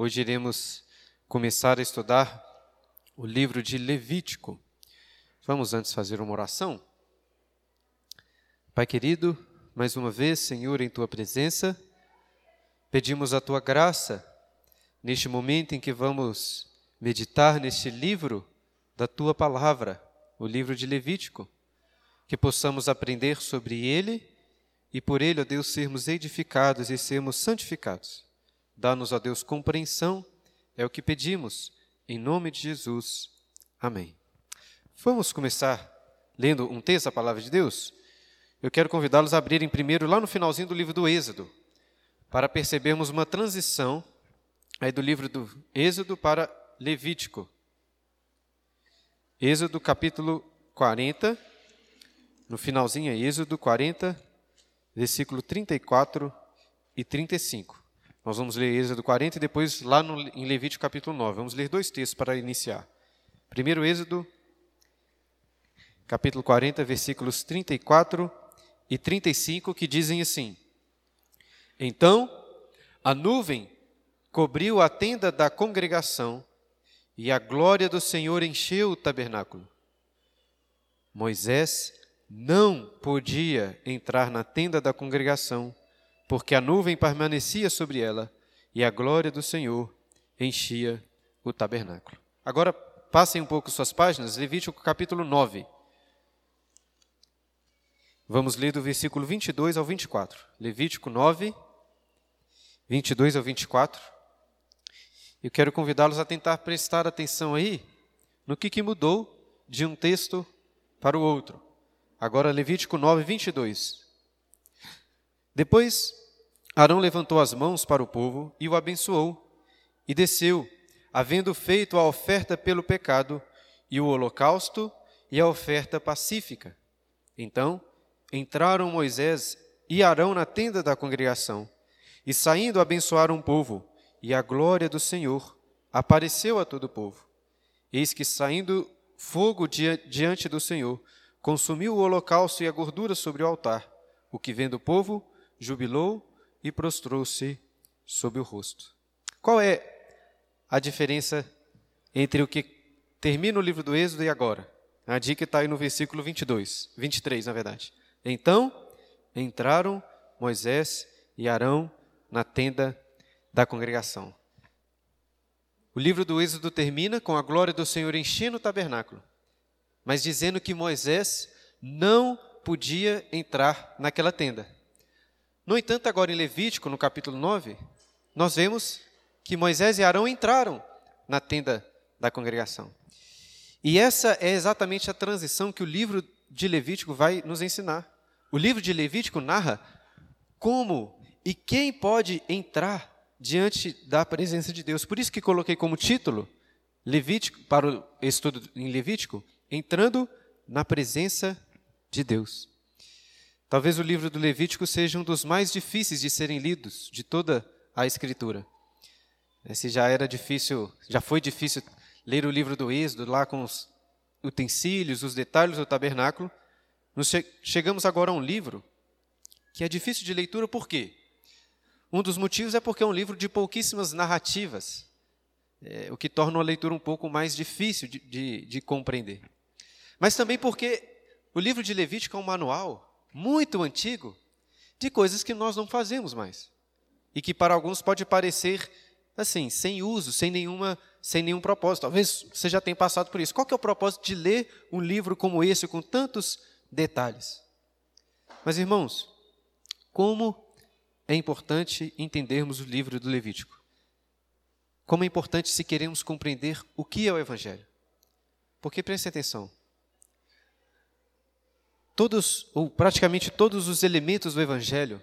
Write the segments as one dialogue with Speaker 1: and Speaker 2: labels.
Speaker 1: Hoje iremos começar a estudar o livro de Levítico. Vamos antes fazer uma oração? Pai querido, mais uma vez, Senhor, em tua presença, pedimos a tua graça neste momento em que vamos meditar neste livro da tua palavra, o livro de Levítico, que possamos aprender sobre ele e por ele, ó Deus, sermos edificados e sermos santificados. Dá-nos, ó Deus, compreensão, é o que pedimos, em nome de Jesus. Amém. Vamos começar lendo um texto da palavra de Deus? Eu quero convidá-los a abrirem primeiro lá no finalzinho do livro do Êxodo, para percebermos uma transição aí do livro do Êxodo para Levítico. Êxodo capítulo 40, no finalzinho é Êxodo 40, versículo 34 e 35. Nós vamos ler Êxodo 40 e depois lá no, em Levítico capítulo 9. Vamos ler dois textos para iniciar. Primeiro Êxodo, capítulo 40, versículos 34 e 35, que dizem assim: Então a nuvem cobriu a tenda da congregação e a glória do Senhor encheu o tabernáculo. Moisés não podia entrar na tenda da congregação porque a nuvem permanecia sobre ela e a glória do Senhor enchia o tabernáculo. Agora, passem um pouco suas páginas, Levítico capítulo 9. Vamos ler do versículo 22 ao 24. Levítico 9, 22 ao 24. Eu quero convidá-los a tentar prestar atenção aí no que, que mudou de um texto para o outro. Agora, Levítico 9, 22. Depois Arão levantou as mãos para o povo e o abençoou, e desceu, havendo feito a oferta pelo pecado, e o holocausto e a oferta pacífica. Então entraram Moisés e Arão na tenda da congregação, e saindo abençoaram o povo, e a glória do Senhor apareceu a todo o povo. Eis que saindo fogo diante do Senhor, consumiu o holocausto e a gordura sobre o altar, o que vendo o povo, jubilou e prostrou-se sobre o rosto. Qual é a diferença entre o que termina o livro do Êxodo e agora? A dica está aí no versículo 22, 23, na verdade. Então entraram Moisés e Arão na tenda da congregação. O livro do Êxodo termina com a glória do Senhor enchendo o tabernáculo, mas dizendo que Moisés não podia entrar naquela tenda. No entanto, agora em Levítico, no capítulo 9, nós vemos que Moisés e Arão entraram na tenda da congregação. E essa é exatamente a transição que o livro de Levítico vai nos ensinar. O livro de Levítico narra como e quem pode entrar diante da presença de Deus. Por isso que coloquei como título Levítico para o estudo em Levítico, entrando na presença de Deus. Talvez o livro do Levítico seja um dos mais difíceis de serem lidos de toda a Escritura. Se já era difícil, já foi difícil ler o livro do Êxodo lá com os utensílios, os detalhes do tabernáculo, chegamos agora a um livro que é difícil de leitura por quê? Um dos motivos é porque é um livro de pouquíssimas narrativas, é, o que torna a leitura um pouco mais difícil de, de, de compreender. Mas também porque o livro de Levítico é um manual muito antigo de coisas que nós não fazemos mais. E que para alguns pode parecer assim, sem uso, sem nenhuma, sem nenhum propósito. Talvez você já tenha passado por isso. Qual que é o propósito de ler um livro como esse com tantos detalhes? Mas irmãos, como é importante entendermos o livro do Levítico. Como é importante se queremos compreender o que é o evangelho. Porque preste atenção, todos, ou praticamente todos os elementos do Evangelho,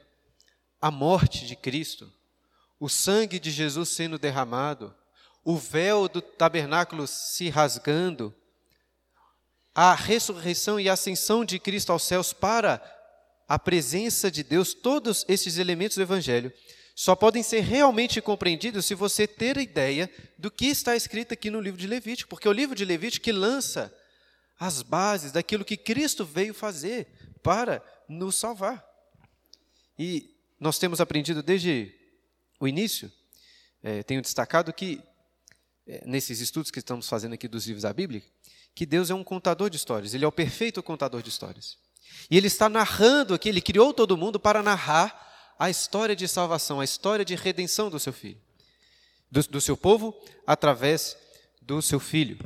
Speaker 1: a morte de Cristo, o sangue de Jesus sendo derramado, o véu do tabernáculo se rasgando, a ressurreição e ascensão de Cristo aos céus para a presença de Deus, todos esses elementos do Evangelho só podem ser realmente compreendidos se você ter a ideia do que está escrito aqui no livro de Levítico, porque é o livro de Levítico que lança as bases daquilo que Cristo veio fazer para nos salvar. E nós temos aprendido desde o início é, tenho destacado que, é, nesses estudos que estamos fazendo aqui dos livros da Bíblia, que Deus é um contador de histórias, Ele é o perfeito contador de histórias. E Ele está narrando aqui, Ele criou todo mundo para narrar a história de salvação, a história de redenção do seu filho, do, do seu povo, através do seu filho.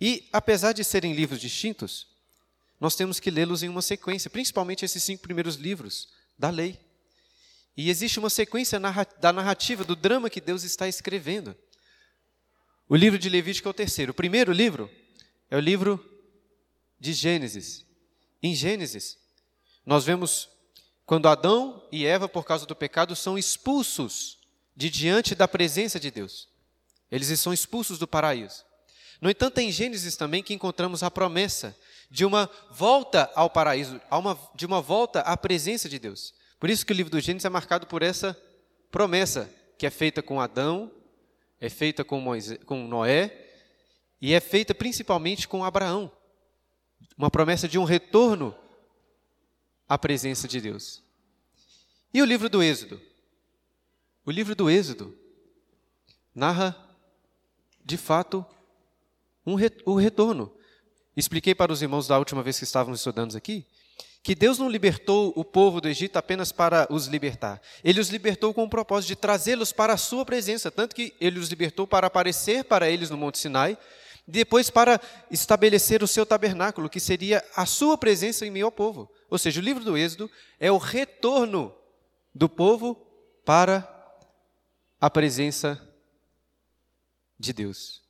Speaker 1: E, apesar de serem livros distintos, nós temos que lê-los em uma sequência, principalmente esses cinco primeiros livros da lei. E existe uma sequência da narrativa, do drama que Deus está escrevendo. O livro de Levítico é o terceiro. O primeiro livro é o livro de Gênesis. Em Gênesis, nós vemos quando Adão e Eva, por causa do pecado, são expulsos de diante da presença de Deus. Eles são expulsos do paraíso. No entanto, em Gênesis também que encontramos a promessa de uma volta ao paraíso, de uma volta à presença de Deus. Por isso que o livro do Gênesis é marcado por essa promessa que é feita com Adão, é feita com, Moisés, com Noé e é feita principalmente com Abraão. Uma promessa de um retorno à presença de Deus. E o livro do Êxodo? O livro do Êxodo narra, de fato, um re o retorno. Expliquei para os irmãos da última vez que estávamos estudando aqui que Deus não libertou o povo do Egito apenas para os libertar. Ele os libertou com o propósito de trazê-los para a sua presença, tanto que ele os libertou para aparecer para eles no Monte Sinai, depois para estabelecer o seu tabernáculo, que seria a sua presença em meio ao povo. Ou seja, o livro do Êxodo é o retorno do povo para a presença de Deus.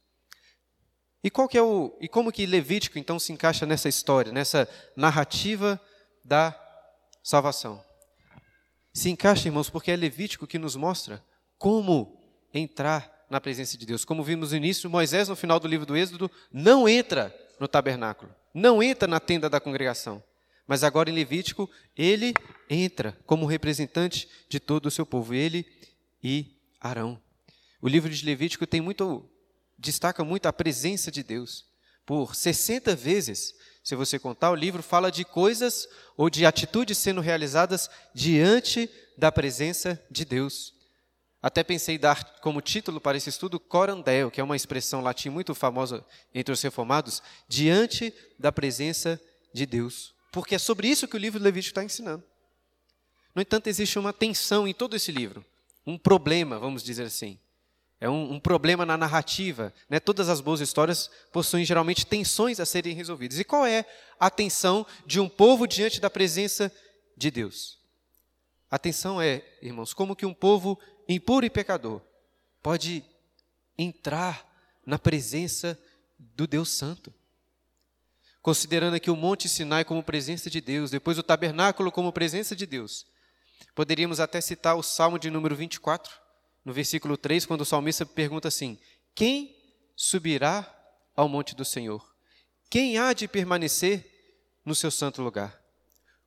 Speaker 1: E qual que é o e como que Levítico então se encaixa nessa história, nessa narrativa da salvação. Se encaixa, irmãos, porque é Levítico que nos mostra como entrar na presença de Deus. Como vimos no início, Moisés, no final do livro do Êxodo, não entra no tabernáculo, não entra na tenda da congregação. Mas agora em Levítico, ele entra como representante de todo o seu povo, ele e Arão. O livro de Levítico tem muito destaca muito a presença de Deus. Por 60 vezes se você contar, o livro fala de coisas ou de atitudes sendo realizadas diante da presença de Deus. Até pensei dar como título para esse estudo corandel, que é uma expressão latim muito famosa entre os reformados, diante da presença de Deus. Porque é sobre isso que o livro do Levítico está ensinando. No entanto, existe uma tensão em todo esse livro, um problema, vamos dizer assim. É um, um, problema na narrativa. Né? Todas as boas histórias possuem geralmente tensões a serem resolvidas. E qual é a tensão de um povo diante da presença de Deus? A tensão é, irmãos, como que um povo impuro e pecador pode entrar na presença do Deus Santo? Considerando aqui o Monte Sinai como presença de Deus, depois o tabernáculo como presença de Deus, poderíamos até citar o Salmo de número 24 no versículo 3, quando o salmista pergunta assim: Quem subirá ao monte do Senhor? Quem há de permanecer no seu santo lugar?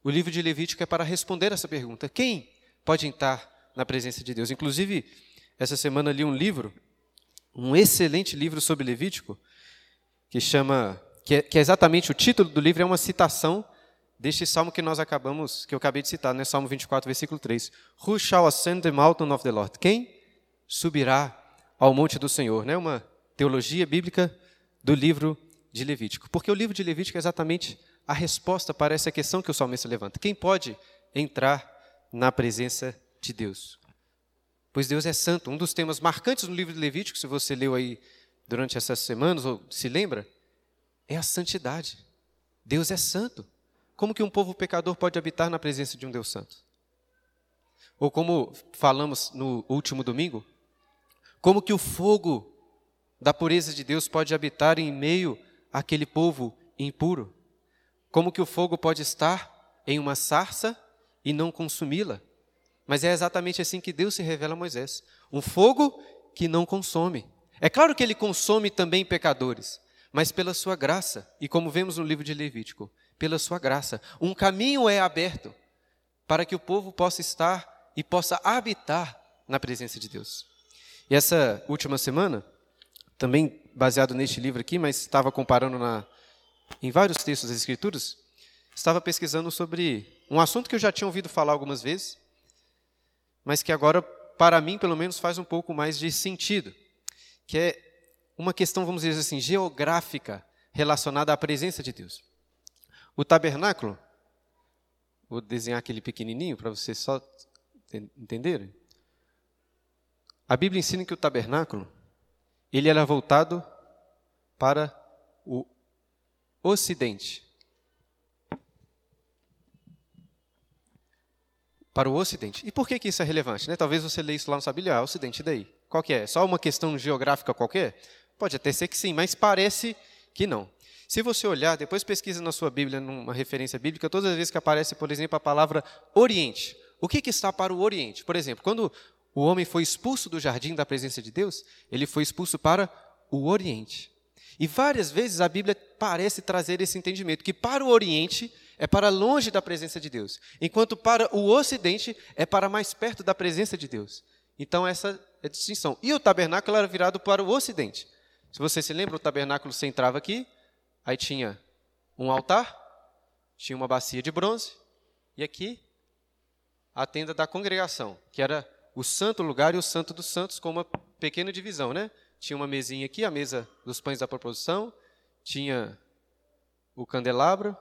Speaker 1: O livro de Levítico é para responder essa pergunta: quem pode entrar na presença de Deus? Inclusive, essa semana li um livro, um excelente livro sobre Levítico, que chama, que é, que é exatamente o título do livro, é uma citação deste salmo que nós acabamos, que eu acabei de citar, né? Salmo 24, versículo 3. Who shall ascend the mountain of the Lord? Quem subirá ao monte do Senhor, né? Uma teologia bíblica do livro de Levítico. Porque o livro de Levítico é exatamente a resposta para essa questão que o salmista levanta. Quem pode entrar na presença de Deus? Pois Deus é santo. Um dos temas marcantes no livro de Levítico, se você leu aí durante essas semanas ou se lembra, é a santidade. Deus é santo. Como que um povo pecador pode habitar na presença de um Deus santo? Ou como falamos no último domingo, como que o fogo da pureza de Deus pode habitar em meio àquele povo impuro? Como que o fogo pode estar em uma sarça e não consumi-la? Mas é exatamente assim que Deus se revela a Moisés: um fogo que não consome. É claro que ele consome também pecadores, mas pela sua graça, e como vemos no livro de Levítico, pela sua graça, um caminho é aberto para que o povo possa estar e possa habitar na presença de Deus. E essa última semana, também baseado neste livro aqui, mas estava comparando na, em vários textos das Escrituras, estava pesquisando sobre um assunto que eu já tinha ouvido falar algumas vezes, mas que agora para mim, pelo menos, faz um pouco mais de sentido, que é uma questão, vamos dizer assim, geográfica relacionada à presença de Deus. O tabernáculo, vou desenhar aquele pequenininho para vocês só entenderem. A Bíblia ensina que o tabernáculo, ele era voltado para o ocidente. Para o ocidente. E por que, que isso é relevante? Né? Talvez você leia isso lá no Bíblia, ah, ocidente, daí? Qual que é? Só uma questão geográfica qualquer? Pode até ser que sim, mas parece que não. Se você olhar, depois pesquisa na sua Bíblia, numa referência bíblica, todas as vezes que aparece, por exemplo, a palavra Oriente. O que, que está para o Oriente? Por exemplo, quando o homem foi expulso do jardim da presença de Deus, ele foi expulso para o Oriente. E várias vezes a Bíblia parece trazer esse entendimento, que para o Oriente é para longe da presença de Deus, enquanto para o Ocidente é para mais perto da presença de Deus. Então, essa é a distinção. E o tabernáculo era virado para o Ocidente. Se você se lembra, o tabernáculo você entrava aqui, aí tinha um altar, tinha uma bacia de bronze, e aqui a tenda da congregação, que era o santo lugar e o santo dos santos, com uma pequena divisão, né? Tinha uma mesinha aqui, a mesa dos pães da proposição, tinha o candelabro,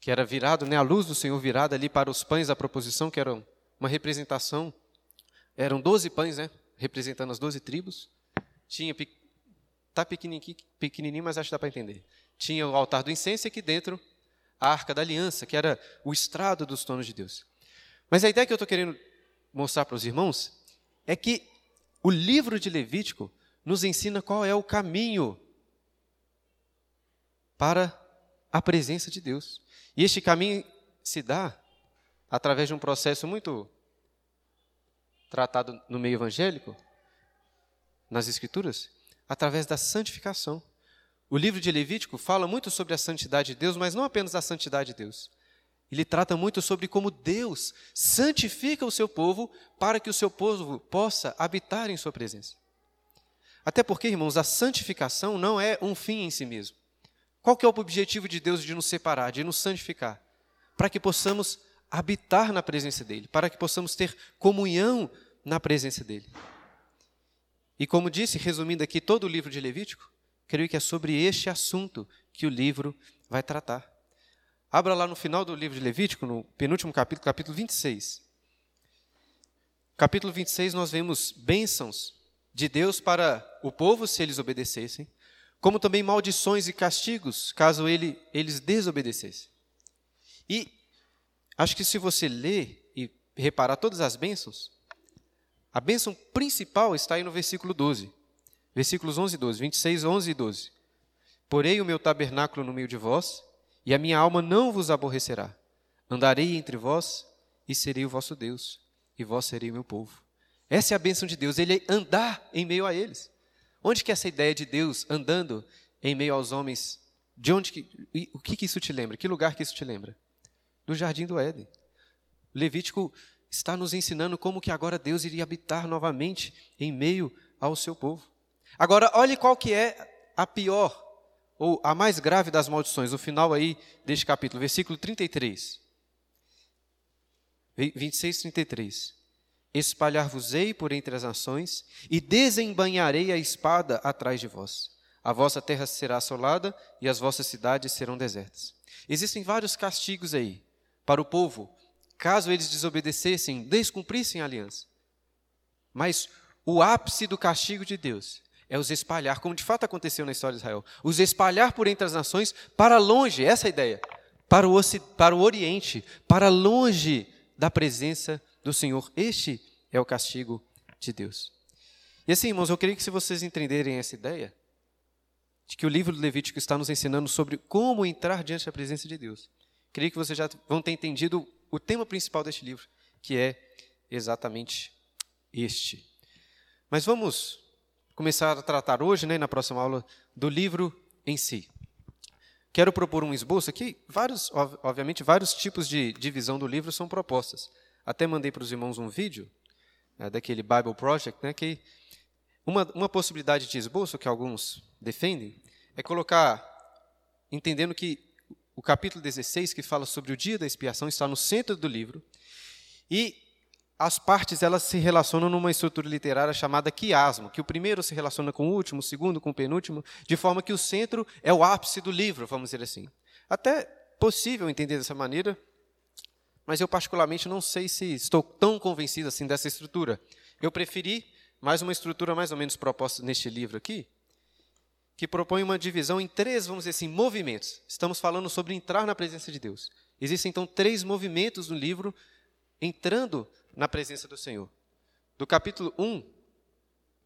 Speaker 1: que era virado, né, a luz do Senhor virada ali para os pães da proposição, que eram uma representação, eram doze pães, né, representando as doze tribos. Tinha, tá pequenininho, pequenininho, mas acho que dá para entender. Tinha o altar do incenso e aqui dentro a arca da aliança, que era o estrado dos tronos de Deus. Mas a ideia que eu estou querendo mostrar para os irmãos é que o livro de Levítico nos ensina qual é o caminho para a presença de Deus. E este caminho se dá através de um processo muito tratado no meio evangélico, nas Escrituras, através da santificação. O livro de Levítico fala muito sobre a santidade de Deus, mas não apenas a santidade de Deus. Ele trata muito sobre como Deus santifica o seu povo para que o seu povo possa habitar em sua presença. Até porque, irmãos, a santificação não é um fim em si mesmo. Qual que é o objetivo de Deus de nos separar, de nos santificar? Para que possamos habitar na presença dele, para que possamos ter comunhão na presença dele. E como disse, resumindo aqui todo o livro de Levítico, creio que é sobre este assunto que o livro vai tratar. Abra lá no final do livro de Levítico, no penúltimo capítulo, capítulo 26. Capítulo 26, nós vemos bênçãos de Deus para o povo, se eles obedecessem, como também maldições e castigos, caso ele, eles desobedecessem. E acho que se você ler e reparar todas as bênçãos, a bênção principal está aí no versículo 12. Versículos 11 e 12, 26, 11 e 12. Porei o meu tabernáculo no meio de vós, e a minha alma não vos aborrecerá. Andarei entre vós e serei o vosso Deus, e vós serei o meu povo. Essa é a bênção de Deus, ele é andar em meio a eles. Onde que é essa ideia de Deus andando em meio aos homens? De onde que, o que, que isso te lembra? Que lugar que isso te lembra? Do jardim do Éden. Levítico está nos ensinando como que agora Deus iria habitar novamente em meio ao seu povo. Agora, olhe qual que é a pior ou a mais grave das maldições, o final aí deste capítulo, versículo 33. 26, 33. Espalhar-vos-ei por entre as nações, e desembanharei a espada atrás de vós. A vossa terra será assolada, e as vossas cidades serão desertas. Existem vários castigos aí para o povo, caso eles desobedecessem, descumprissem a aliança. Mas o ápice do castigo de Deus é os espalhar, como de fato aconteceu na história de Israel. Os espalhar por entre as nações para longe, essa é a ideia. Para o, para o Oriente, para longe da presença do Senhor. Este é o castigo de Deus. E assim, irmãos, eu queria que se vocês entenderem essa ideia, de que o livro do Levítico está nos ensinando sobre como entrar diante da presença de Deus. Queria que vocês já vão ter entendido o tema principal deste livro, que é exatamente este. Mas vamos começar a tratar hoje, né, na próxima aula, do livro em si. Quero propor um esboço aqui. Vários, obviamente, vários tipos de divisão do livro são propostas. Até mandei para os irmãos um vídeo né, daquele Bible Project, né, que uma, uma possibilidade de esboço que alguns defendem é colocar, entendendo que o capítulo 16, que fala sobre o dia da expiação, está no centro do livro, e as partes elas se relacionam numa estrutura literária chamada quiasmo, que o primeiro se relaciona com o último, o segundo com o penúltimo, de forma que o centro é o ápice do livro, vamos dizer assim. Até possível entender dessa maneira, mas eu particularmente não sei se estou tão convencido assim dessa estrutura. Eu preferi mais uma estrutura mais ou menos proposta neste livro aqui, que propõe uma divisão em três, vamos dizer assim, movimentos. Estamos falando sobre entrar na presença de Deus. Existem então três movimentos no livro entrando na presença do Senhor. Do capítulo 1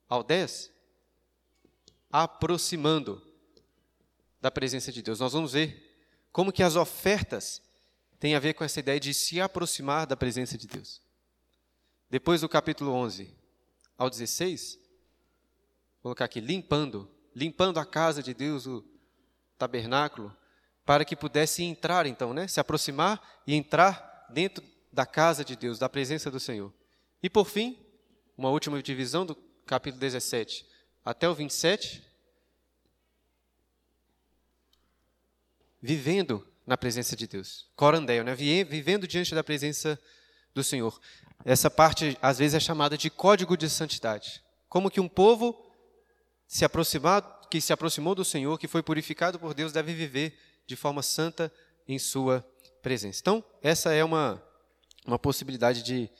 Speaker 1: ao 10, aproximando da presença de Deus. Nós vamos ver como que as ofertas têm a ver com essa ideia de se aproximar da presença de Deus. Depois do capítulo 11 ao 16, vou colocar aqui, limpando limpando a casa de Deus, o tabernáculo, para que pudesse entrar, então, né? Se aproximar e entrar dentro da casa de Deus, da presença do Senhor. E por fim, uma última divisão do capítulo 17 até o 27, vivendo na presença de Deus. Corandel, né? Vivendo diante da presença do Senhor. Essa parte às vezes é chamada de código de santidade. Como que um povo se que se aproximou do Senhor, que foi purificado por Deus, deve viver de forma santa em sua presença. Então, essa é uma, uma possibilidade de,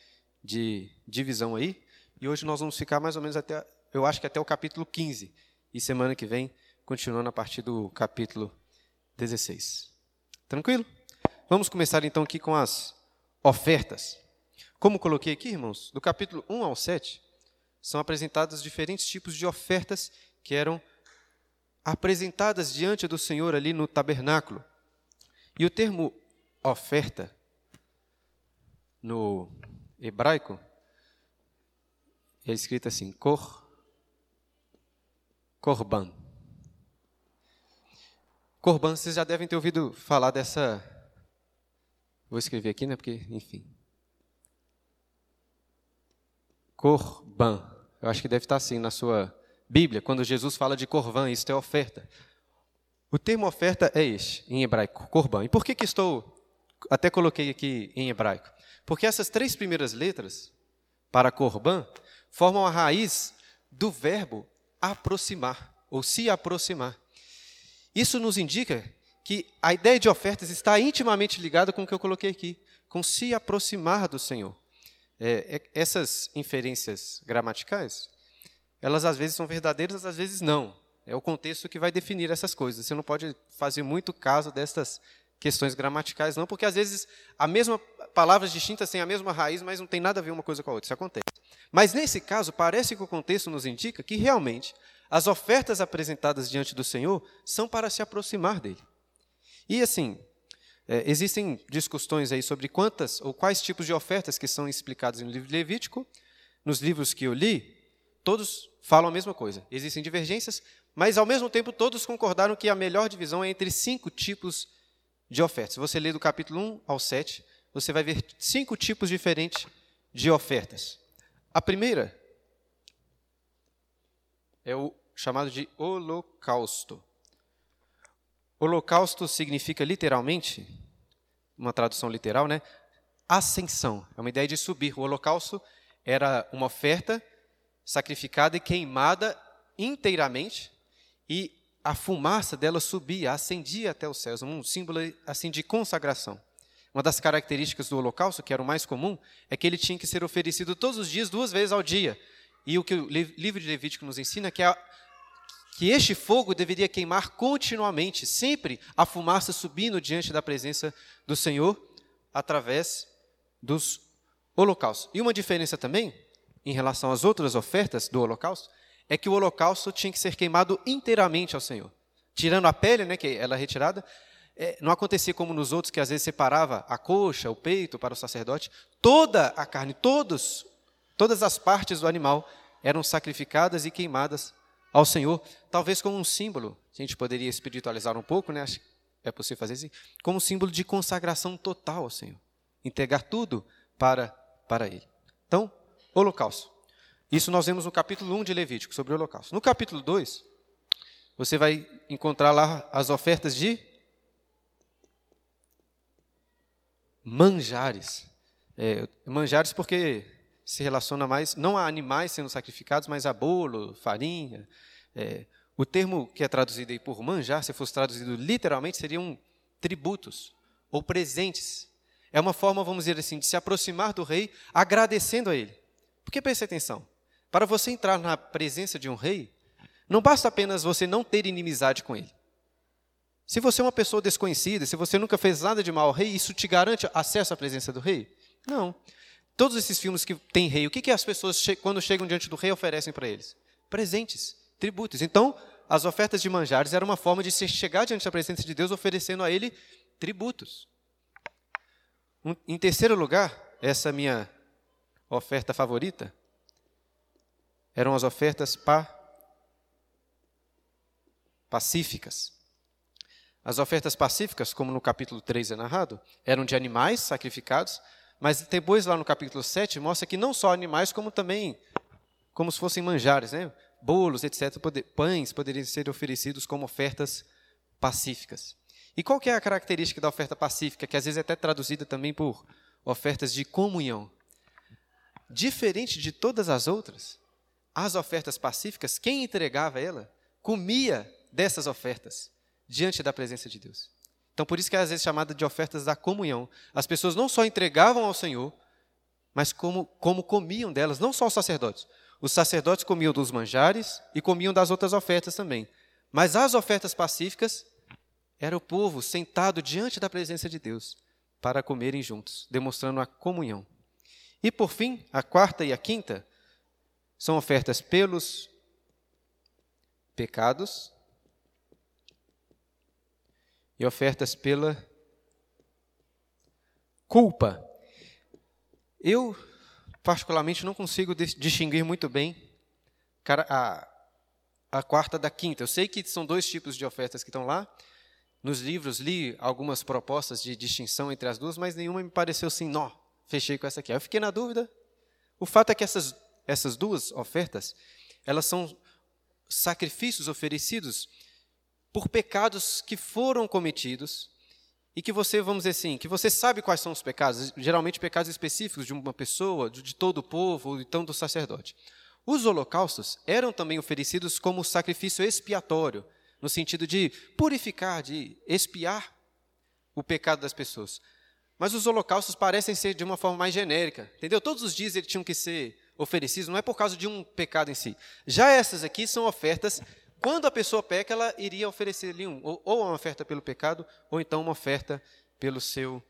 Speaker 1: de divisão aí. E hoje nós vamos ficar mais ou menos até, eu acho que até o capítulo 15. E semana que vem, continuando a partir do capítulo 16. Tranquilo? Vamos começar então aqui com as ofertas. Como coloquei aqui, irmãos, do capítulo 1 ao 7, são apresentados diferentes tipos de ofertas que eram apresentadas diante do Senhor ali no tabernáculo. E o termo oferta no hebraico é escrito assim, cor, korban. Korban, vocês já devem ter ouvido falar dessa. Vou escrever aqui, né? Porque, enfim. Corban. Eu acho que deve estar assim na sua Bíblia, quando Jesus fala de corban, isso é oferta. O termo oferta é este, em hebraico, corban. E por que, que estou, até coloquei aqui em hebraico? Porque essas três primeiras letras, para corban, formam a raiz do verbo aproximar, ou se aproximar. Isso nos indica que a ideia de ofertas está intimamente ligada com o que eu coloquei aqui, com se aproximar do Senhor. É, é, essas inferências gramaticais, elas às vezes são verdadeiras, às vezes não. É o contexto que vai definir essas coisas. Você não pode fazer muito caso dessas questões gramaticais, não, porque às vezes a mesma palavras distintas têm a mesma raiz, mas não tem nada a ver uma coisa com a outra. Isso acontece. Mas nesse caso, parece que o contexto nos indica que realmente as ofertas apresentadas diante do Senhor são para se aproximar dele. E assim, é, existem discussões aí sobre quantas ou quais tipos de ofertas que são explicados no livro de Levítico. Nos livros que eu li, todos falam a mesma coisa. Existem divergências, mas ao mesmo tempo todos concordaram que a melhor divisão é entre cinco tipos de ofertas. Se você ler do capítulo 1 ao 7, você vai ver cinco tipos diferentes de ofertas. A primeira é o chamado de holocausto. Holocausto significa literalmente, uma tradução literal, né? Ascensão. É uma ideia de subir. O holocausto era uma oferta sacrificada e queimada inteiramente e a fumaça dela subia, ascendia até os céus, um símbolo assim de consagração. Uma das características do holocausto, que era o mais comum, é que ele tinha que ser oferecido todos os dias, duas vezes ao dia. E o que o livro de Levítico nos ensina é que a, que este fogo deveria queimar continuamente, sempre a fumaça subindo diante da presença do Senhor através dos holocaustos. E uma diferença também, em relação às outras ofertas do holocausto, é que o holocausto tinha que ser queimado inteiramente ao Senhor. Tirando a pele, né, que ela é retirada, é, não acontecia como nos outros, que às vezes separava a coxa, o peito para o sacerdote. Toda a carne, todos, todas as partes do animal eram sacrificadas e queimadas ao Senhor, talvez como um símbolo, a gente poderia espiritualizar um pouco, né? Acho que é possível fazer assim, como um símbolo de consagração total ao Senhor, entregar tudo para para Ele. Então, holocausto. Isso nós vemos no capítulo 1 de Levítico, sobre o holocausto. No capítulo 2, você vai encontrar lá as ofertas de manjares. É, manjares porque se relaciona mais, não a animais sendo sacrificados, mas a bolo, farinha. É, o termo que é traduzido aí por manjar, se fosse traduzido literalmente, seriam tributos ou presentes. É uma forma, vamos dizer assim, de se aproximar do rei agradecendo a ele. Porque preste atenção, para você entrar na presença de um rei, não basta apenas você não ter inimizade com ele. Se você é uma pessoa desconhecida, se você nunca fez nada de mal ao rei, isso te garante acesso à presença do rei? Não. Todos esses filmes que tem rei, o que, que as pessoas, quando chegam diante do rei, oferecem para eles? Presentes, tributos. Então, as ofertas de manjares eram uma forma de se chegar diante da presença de Deus oferecendo a ele tributos. Em terceiro lugar, essa minha oferta favorita eram as ofertas pa pacíficas. As ofertas pacíficas, como no capítulo 3 é narrado, eram de animais sacrificados, mas depois lá no capítulo 7 mostra que não só animais, como também como se fossem manjares, né? bolos, etc., pães poderiam ser oferecidos como ofertas pacíficas. E qual que é a característica da oferta pacífica, que às vezes é até traduzida também por ofertas de comunhão? Diferente de todas as outras, as ofertas pacíficas, quem entregava ela, comia dessas ofertas diante da presença de Deus. Então, por isso que é às vezes chamada de ofertas da comunhão. As pessoas não só entregavam ao Senhor, mas como, como comiam delas, não só os sacerdotes. Os sacerdotes comiam dos manjares e comiam das outras ofertas também. Mas as ofertas pacíficas era o povo sentado diante da presença de Deus para comerem juntos, demonstrando a comunhão. E por fim, a quarta e a quinta são ofertas pelos pecados e ofertas pela culpa. Eu, particularmente, não consigo distinguir muito bem a, a quarta da quinta. Eu sei que são dois tipos de ofertas que estão lá. Nos livros li algumas propostas de distinção entre as duas, mas nenhuma me pareceu assim, nó, fechei com essa aqui. Eu fiquei na dúvida. O fato é que essas, essas duas ofertas, elas são sacrifícios oferecidos por pecados que foram cometidos e que você, vamos dizer assim, que você sabe quais são os pecados, geralmente pecados específicos de uma pessoa, de todo o povo, ou então do sacerdote. Os holocaustos eram também oferecidos como sacrifício expiatório, no sentido de purificar, de expiar o pecado das pessoas. Mas os holocaustos parecem ser de uma forma mais genérica, entendeu? Todos os dias eles tinham que ser oferecidos, não é por causa de um pecado em si. Já essas aqui são ofertas quando a pessoa peca, ela iria oferecer-lhe um, ou, ou uma oferta pelo pecado, ou então uma oferta pelo seu,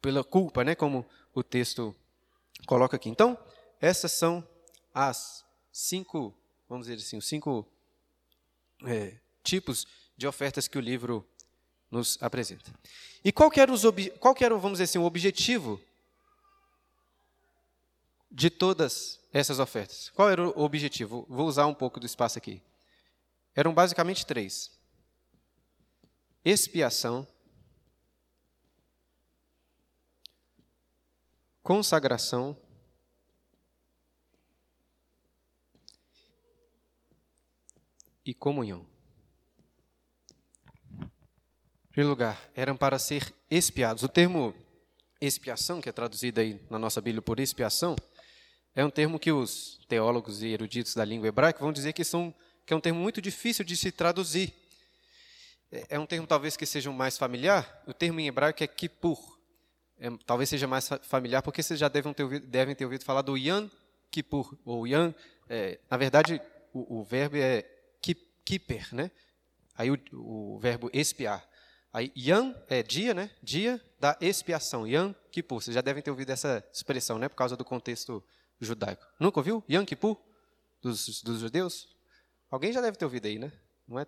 Speaker 1: pela culpa, né, como o texto coloca aqui. Então, essas são as cinco, vamos dizer assim, os cinco é, tipos de ofertas que o livro nos apresenta. E qual que era, os, qual que era vamos dizer assim, o objetivo de todas essas ofertas? Qual era o objetivo? Vou usar um pouco do espaço aqui eram basicamente três: expiação, consagração e comunhão. Em primeiro lugar, eram para ser expiados. O termo expiação, que é traduzido aí na nossa Bíblia por expiação, é um termo que os teólogos e eruditos da língua hebraica vão dizer que são que é um termo muito difícil de se traduzir. É, é um termo talvez que seja mais familiar. O termo em hebraico é kippur. É, talvez seja mais familiar porque vocês já devem ter ouvido, devem ter ouvido falar do Yom Kippur, ou Yom, é, na verdade o, o, verbo é kipper, né? Aí o, o, verbo expiar. Aí Yom é dia, né? Dia da expiação, Yom Kippur. Vocês já devem ter ouvido essa expressão, né? Por causa do contexto judaico. Nunca ouviu? Yom Kippur? Dos, dos judeus? Alguém já deve ter ouvido aí, né? Não é,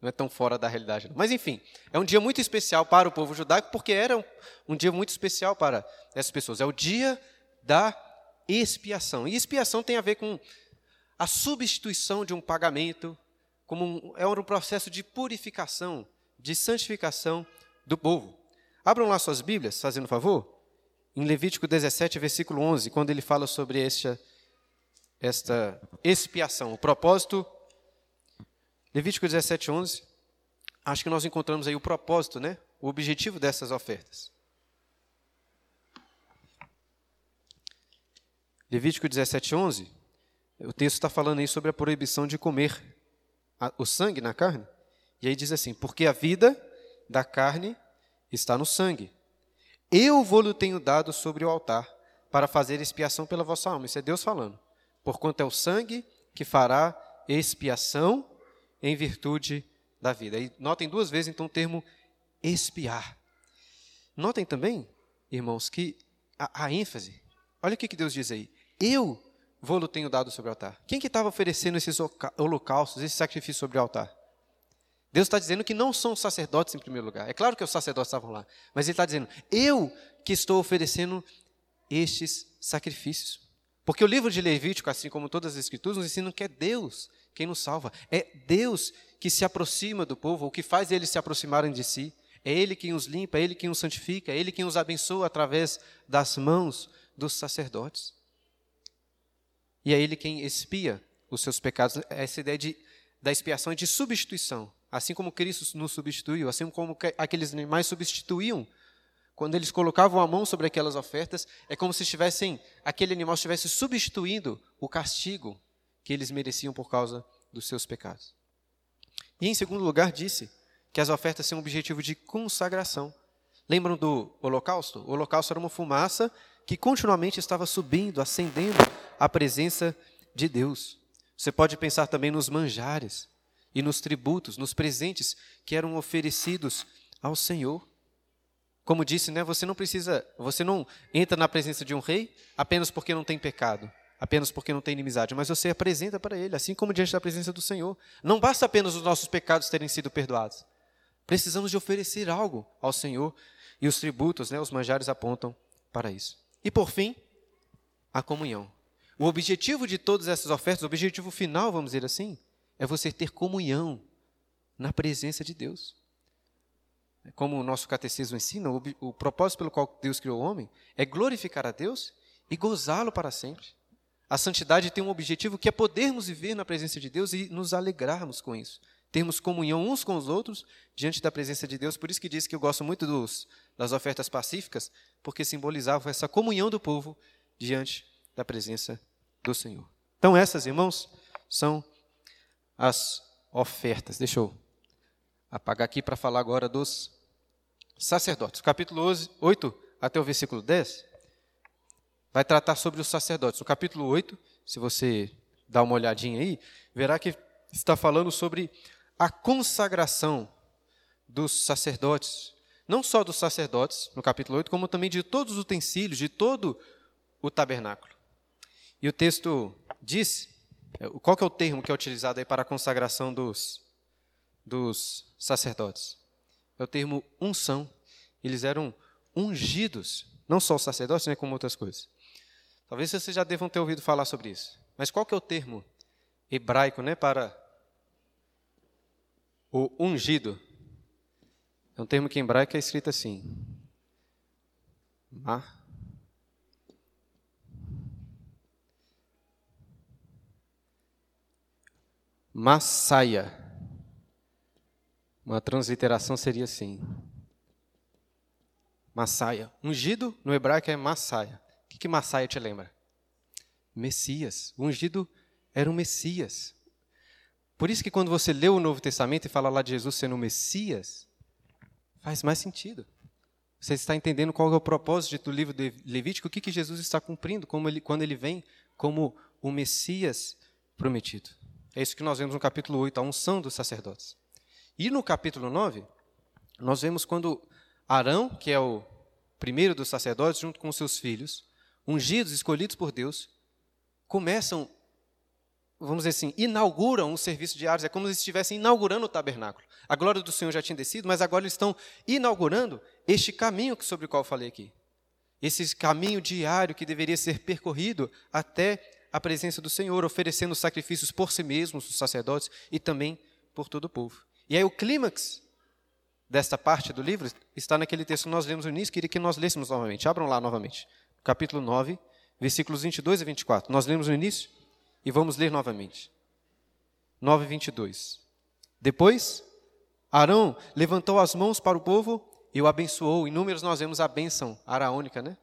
Speaker 1: não é tão fora da realidade. Não. Mas, enfim, é um dia muito especial para o povo judaico, porque era um, um dia muito especial para essas pessoas. É o dia da expiação. E expiação tem a ver com a substituição de um pagamento, como um, é um processo de purificação, de santificação do povo. Abram lá suas Bíblias, fazendo favor, em Levítico 17, versículo 11, quando ele fala sobre esta, esta expiação. O propósito Levítico 17, 11. Acho que nós encontramos aí o propósito, né? o objetivo dessas ofertas. Levítico 17, 11, o texto está falando aí sobre a proibição de comer o sangue na carne. E aí diz assim: Porque a vida da carne está no sangue. Eu vou-lhe tenho dado sobre o altar para fazer expiação pela vossa alma. Isso é Deus falando. Porquanto é o sangue que fará expiação em virtude da vida. E notem duas vezes então o termo expiar. Notem também, irmãos, que a, a ênfase. Olha o que, que Deus diz aí. Eu vou-lo tenho dado sobre o altar. Quem que estava oferecendo esses holocaustos, esse sacrifício sobre o altar? Deus está dizendo que não são os sacerdotes em primeiro lugar. É claro que os sacerdotes estavam lá, mas Ele está dizendo, eu que estou oferecendo estes sacrifícios. Porque o livro de Levítico, assim como todas as escrituras, nos ensinam que é Deus quem nos salva. É Deus que se aproxima do povo, o que faz eles se aproximarem de si. É Ele quem os limpa, é Ele quem os santifica, é Ele quem os abençoa através das mãos dos sacerdotes. E é Ele quem expia os seus pecados. Essa ideia de, da expiação é de substituição. Assim como Cristo nos substituiu, assim como aqueles animais substituíam quando eles colocavam a mão sobre aquelas ofertas, é como se estivessem, aquele animal estivesse substituindo o castigo que eles mereciam por causa dos seus pecados. E em segundo lugar, disse que as ofertas têm um objetivo de consagração. Lembram do holocausto? O holocausto era uma fumaça que continuamente estava subindo, ascendendo à presença de Deus. Você pode pensar também nos manjares e nos tributos, nos presentes que eram oferecidos ao Senhor. Como disse, né, você não precisa, você não entra na presença de um rei apenas porque não tem pecado, apenas porque não tem inimizade, mas você apresenta para ele, assim como diante da presença do Senhor. Não basta apenas os nossos pecados terem sido perdoados. Precisamos de oferecer algo ao Senhor e os tributos, né, os manjares apontam para isso. E por fim, a comunhão. O objetivo de todas essas ofertas, o objetivo final, vamos dizer assim, é você ter comunhão na presença de Deus. Como o nosso catecismo ensina, o, o propósito pelo qual Deus criou o homem é glorificar a Deus e gozá-lo para sempre. A santidade tem um objetivo que é podermos viver na presença de Deus e nos alegrarmos com isso. Termos comunhão uns com os outros diante da presença de Deus. Por isso que diz que eu gosto muito dos, das ofertas pacíficas, porque simbolizavam essa comunhão do povo diante da presença do Senhor. Então, essas, irmãos, são as ofertas. Deixa eu apagar aqui para falar agora dos sacerdotes. Capítulo 8 até o versículo 10 vai tratar sobre os sacerdotes. No capítulo 8, se você dá uma olhadinha aí, verá que está falando sobre a consagração dos sacerdotes. Não só dos sacerdotes, no capítulo 8, como também de todos os utensílios, de todo o tabernáculo. E o texto diz, é, qual que é o termo que é utilizado aí para a consagração dos, dos sacerdotes? É o termo unção. Eles eram ungidos, não só os sacerdotes, né, como outras coisas. Talvez vocês já devam ter ouvido falar sobre isso. Mas qual que é o termo hebraico né, para o ungido? É um termo que em hebraico é escrito assim. Ma. Massaia. Uma transliteração seria assim. Massaia. Ungido no hebraico é Massaia. O que, que Massaia te lembra? Messias. O ungido era um Messias. Por isso que quando você lê o Novo Testamento e fala lá de Jesus sendo o Messias, faz mais sentido. Você está entendendo qual é o propósito do livro de Levítico, o que, que Jesus está cumprindo ele, quando ele vem como o Messias prometido. É isso que nós vemos no capítulo 8, a unção dos sacerdotes. E no capítulo 9, nós vemos quando Arão, que é o primeiro dos sacerdotes, junto com seus filhos, ungidos, escolhidos por Deus, começam, vamos dizer assim, inauguram o serviço diário. É como se estivessem inaugurando o tabernáculo. A glória do Senhor já tinha descido, mas agora eles estão inaugurando este caminho sobre o qual eu falei aqui. Esse caminho diário que deveria ser percorrido até a presença do Senhor, oferecendo sacrifícios por si mesmos, os sacerdotes, e também por todo o povo. E aí o clímax desta parte do livro está naquele texto que nós lemos no início, queria que nós lêssemos novamente. Abram lá novamente. Capítulo 9, versículos 22 e 24. Nós lemos no início e vamos ler novamente. 9, 22. Depois, Arão levantou as mãos para o povo e o abençoou. Em números nós vemos a bênção araônica, né?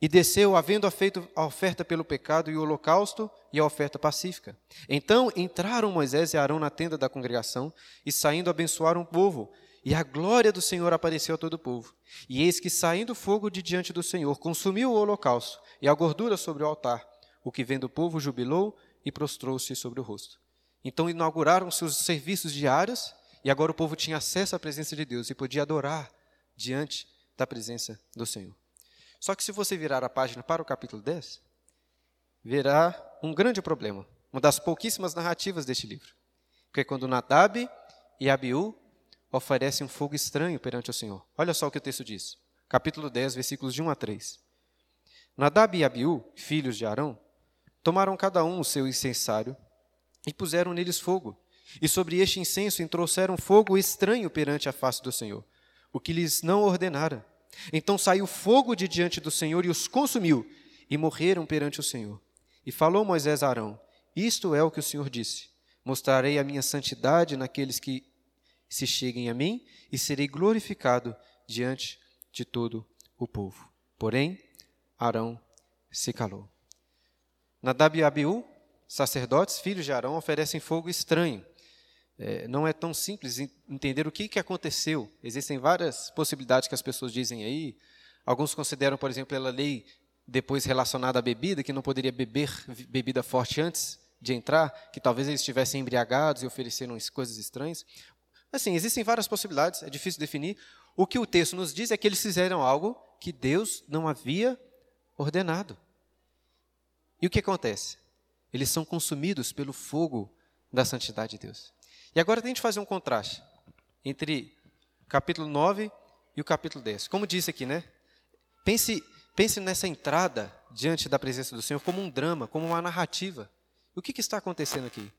Speaker 1: E desceu, havendo feito a oferta pelo pecado e o holocausto e a oferta pacífica. Então entraram Moisés e Arão na tenda da congregação e saindo abençoaram o povo. E a glória do Senhor apareceu a todo o povo. E eis que saindo fogo de diante do Senhor consumiu o holocausto e a gordura sobre o altar. O que vendo o povo jubilou e prostrou-se sobre o rosto. Então inauguraram seus serviços diários e agora o povo tinha acesso à presença de Deus e podia adorar diante da presença do Senhor. Só que se você virar a página para o capítulo 10, verá um grande problema, uma das pouquíssimas narrativas deste livro, que é quando Nadab e Abiú oferecem um fogo estranho perante o Senhor. Olha só o que o texto diz, capítulo 10, versículos de 1 a 3. Nadab e Abiú, filhos de Arão, tomaram cada um o seu incensário e puseram neles fogo, e sobre este incenso trouxeram fogo estranho perante a face do Senhor, o que lhes não ordenara. Então saiu fogo de diante do Senhor e os consumiu, e morreram perante o Senhor. E falou Moisés a Arão: Isto é o que o Senhor disse: Mostrarei a minha santidade naqueles que se cheguem a mim, e serei glorificado diante de todo o povo. Porém, Arão se calou. Nadab e Abiú, sacerdotes, filhos de Arão, oferecem fogo estranho é, não é tão simples entender o que, que aconteceu. Existem várias possibilidades que as pessoas dizem aí. Alguns consideram, por exemplo, pela lei depois relacionada à bebida, que não poderia beber bebida forte antes de entrar, que talvez eles estivessem embriagados e ofereceram coisas estranhas. Assim, existem várias possibilidades, é difícil definir. O que o texto nos diz é que eles fizeram algo que Deus não havia ordenado. E o que acontece? Eles são consumidos pelo fogo da santidade de Deus. E agora tente fazer um contraste entre o capítulo 9 e o capítulo 10. Como disse aqui, né? Pense, pense nessa entrada diante da presença do Senhor como um drama, como uma narrativa. O que, que está acontecendo aqui?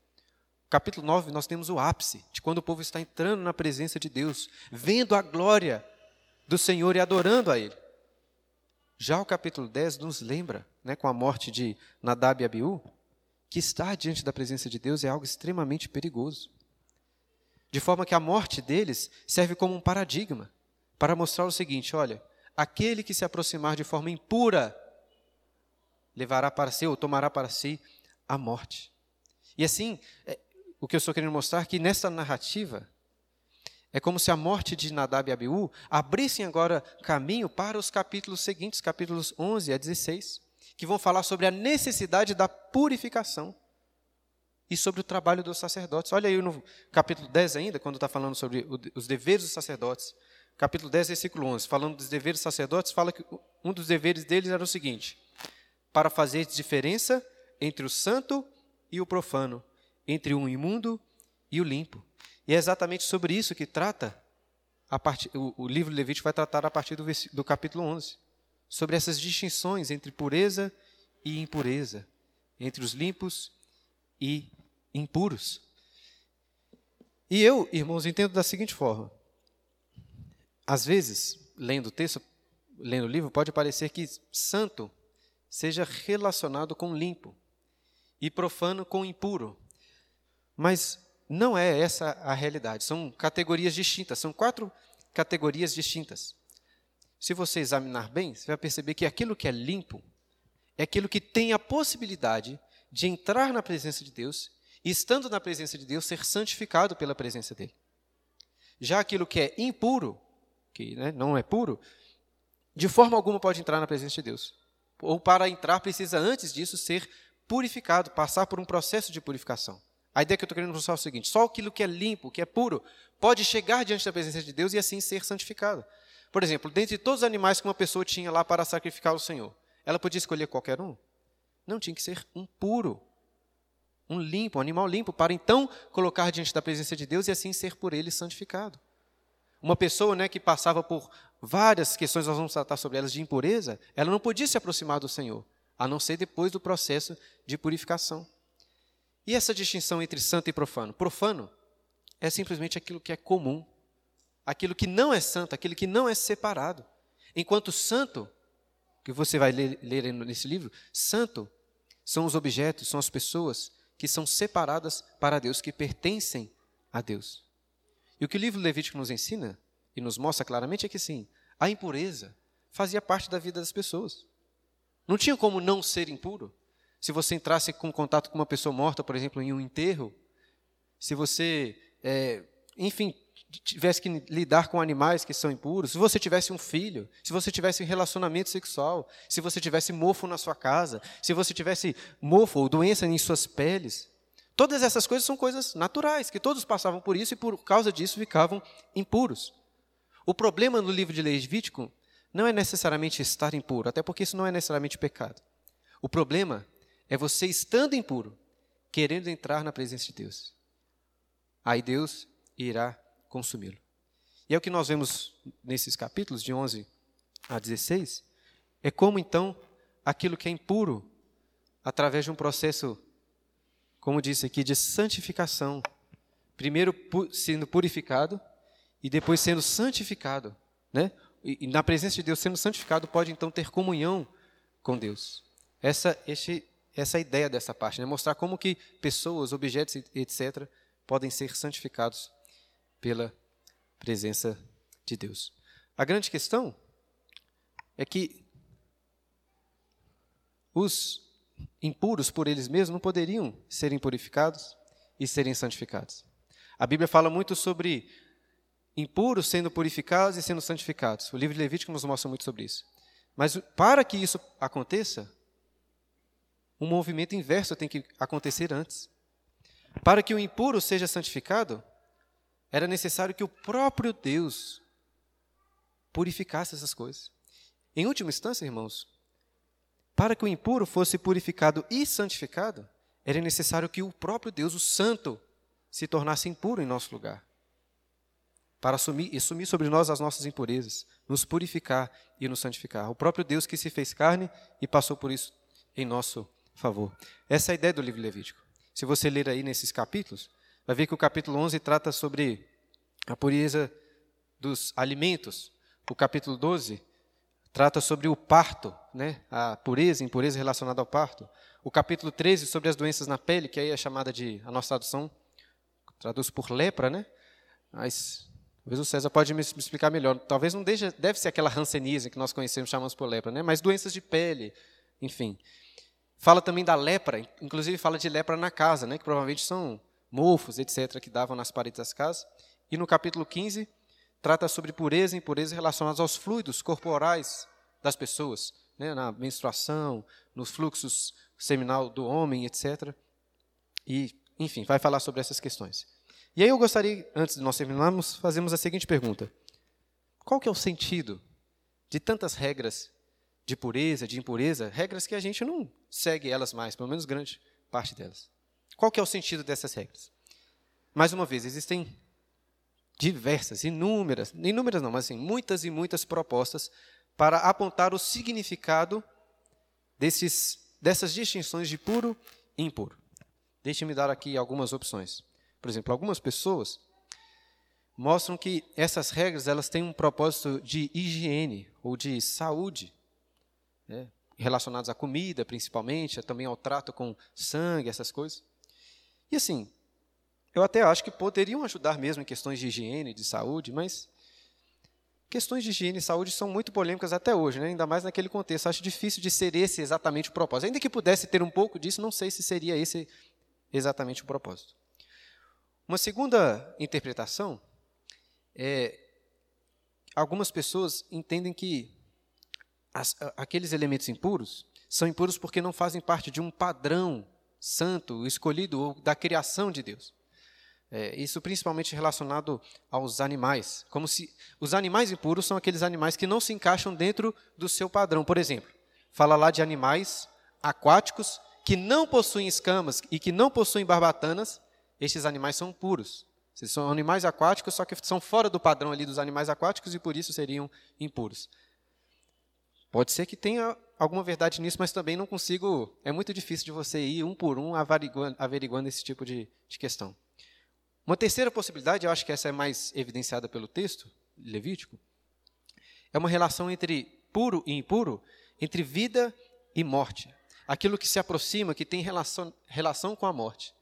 Speaker 1: Capítulo 9, nós temos o ápice de quando o povo está entrando na presença de Deus, vendo a glória do Senhor e adorando a Ele. Já o capítulo 10 nos lembra, né, com a morte de Nadab e Abiú, que estar diante da presença de Deus é algo extremamente perigoso. De forma que a morte deles serve como um paradigma para mostrar o seguinte: olha, aquele que se aproximar de forma impura levará para si ou tomará para si a morte. E assim, é, o que eu estou querendo mostrar é que nesta narrativa é como se a morte de Nadab e Abiú abrissem agora caminho para os capítulos seguintes, capítulos 11 a 16, que vão falar sobre a necessidade da purificação e sobre o trabalho dos sacerdotes. Olha aí no capítulo 10 ainda, quando está falando sobre os deveres dos sacerdotes. Capítulo 10, versículo 11. Falando dos deveres dos sacerdotes, fala que um dos deveres deles era o seguinte: para fazer diferença entre o santo e o profano, entre o imundo e o limpo. E é exatamente sobre isso que trata part... o, livro Levítico vai tratar a partir do, do capítulo 11. Sobre essas distinções entre pureza e impureza, entre os limpos e impuros. E eu, irmãos, entendo da seguinte forma: às vezes, lendo o texto, lendo o livro, pode parecer que santo seja relacionado com limpo e profano com impuro. Mas não é essa a realidade. São categorias distintas, são quatro categorias distintas. Se você examinar bem, você vai perceber que aquilo que é limpo é aquilo que tem a possibilidade de entrar na presença de Deus e, estando na presença de Deus, ser santificado pela presença dele. Já aquilo que é impuro, que né, não é puro, de forma alguma pode entrar na presença de Deus. Ou para entrar, precisa antes disso ser purificado, passar por um processo de purificação. A ideia que eu estou querendo mostrar é o seguinte: só aquilo que é limpo, que é puro, pode chegar diante da presença de Deus e assim ser santificado. Por exemplo, dentre todos os animais que uma pessoa tinha lá para sacrificar ao Senhor, ela podia escolher qualquer um? Não, tinha que ser um puro, um limpo, um animal limpo, para então colocar diante da presença de Deus e assim ser por ele santificado. Uma pessoa né, que passava por várias questões, nós vamos tratar sobre elas, de impureza, ela não podia se aproximar do Senhor, a não ser depois do processo de purificação. E essa distinção entre santo e profano? Profano é simplesmente aquilo que é comum, aquilo que não é santo, aquilo que não é separado. Enquanto santo, que você vai ler, ler nesse livro, santo são os objetos, são as pessoas que são separadas para Deus, que pertencem a Deus. E o que o livro Levítico nos ensina e nos mostra claramente é que sim, a impureza fazia parte da vida das pessoas. Não tinha como não ser impuro. Se você entrasse com contato com uma pessoa morta, por exemplo, em um enterro, se você, é, enfim, tivesse que lidar com animais que são impuros, se você tivesse um filho, se você tivesse um relacionamento sexual, se você tivesse mofo na sua casa, se você tivesse mofo ou doença em suas peles, todas essas coisas são coisas naturais, que todos passavam por isso e por causa disso ficavam impuros. O problema no livro de Levítico não é necessariamente estar impuro, até porque isso não é necessariamente pecado. O problema é você estando impuro, querendo entrar na presença de Deus. Aí Deus irá consumi-lo. E é o que nós vemos nesses capítulos, de 11 a 16, é como então aquilo que é impuro, através de um processo, como disse aqui, de santificação, primeiro sendo purificado e depois sendo santificado, né? E, na presença de Deus sendo santificado, pode então ter comunhão com Deus. Essa, esse, essa é a ideia dessa parte, né? mostrar como que pessoas, objetos, etc., podem ser santificados pela presença de Deus. A grande questão é que os impuros por eles mesmos não poderiam serem purificados e serem santificados. A Bíblia fala muito sobre impuros sendo purificados e sendo santificados. O livro de Levítico nos mostra muito sobre isso. Mas para que isso aconteça, um movimento inverso tem que acontecer antes. Para que o impuro seja santificado, era necessário que o próprio Deus purificasse essas coisas. Em última instância, irmãos, para que o impuro fosse purificado e santificado, era necessário que o próprio Deus, o Santo, se tornasse impuro em nosso lugar. Para assumir, assumir sobre nós as nossas impurezas, nos purificar e nos santificar. O próprio Deus que se fez carne e passou por isso em nosso favor. Essa é a ideia do livro Levítico. Se você ler aí nesses capítulos, vai ver que o capítulo 11 trata sobre a pureza dos alimentos. O capítulo 12 trata sobre o parto, né? a pureza impureza relacionada ao parto. O capítulo 13 sobre as doenças na pele, que aí é chamada de, a nossa tradução traduz por lepra, né? Mas talvez o César pode me explicar melhor. Talvez não deixe, deve ser aquela hanseníase que nós conhecemos, chamamos por lepra, né? Mas doenças de pele, enfim. Fala também da lepra, inclusive fala de lepra na casa, né? Que provavelmente são mofos, etc., que davam nas paredes das casas. E no capítulo 15, trata sobre pureza e impureza relacionadas aos fluidos corporais das pessoas, né, na menstruação, nos fluxos seminal do homem, etc. E, enfim, vai falar sobre essas questões. E aí eu gostaria, antes de nós terminarmos, fazermos a seguinte pergunta: Qual que é o sentido de tantas regras de pureza, de impureza, regras que a gente não segue elas mais, pelo menos grande parte delas? Qual que é o sentido dessas regras? Mais uma vez, existem diversas, inúmeras, inúmeras não, mas assim, muitas e muitas propostas para apontar o significado desses, dessas distinções de puro e impuro. Deixe-me dar aqui algumas opções. Por exemplo, algumas pessoas mostram que essas regras elas têm um propósito de higiene ou de saúde, né? relacionados à comida, principalmente, também ao trato com sangue, essas coisas. E assim, eu até acho que poderiam ajudar mesmo em questões de higiene, de saúde, mas questões de higiene e saúde são muito polêmicas até hoje, né? ainda mais naquele contexto. Acho difícil de ser esse exatamente o propósito. Ainda que pudesse ter um pouco disso, não sei se seria esse exatamente o propósito. Uma segunda interpretação é algumas pessoas entendem que as, aqueles elementos impuros são impuros porque não fazem parte de um padrão santo, escolhido ou da criação de Deus. É, isso principalmente relacionado aos animais. Como se os animais impuros são aqueles animais que não se encaixam dentro do seu padrão. Por exemplo, fala lá de animais aquáticos que não possuem escamas e que não possuem barbatanas. Estes animais são puros. São animais aquáticos, só que são fora do padrão ali dos animais aquáticos e por isso seriam impuros. Pode ser que tenha alguma verdade nisso, mas também não consigo. É muito difícil de você ir um por um averiguando, averiguando esse tipo de, de questão. Uma terceira possibilidade, eu acho que essa é mais evidenciada pelo texto levítico, é uma relação entre puro e impuro, entre vida e morte. Aquilo que se aproxima, que tem relação, relação com a morte,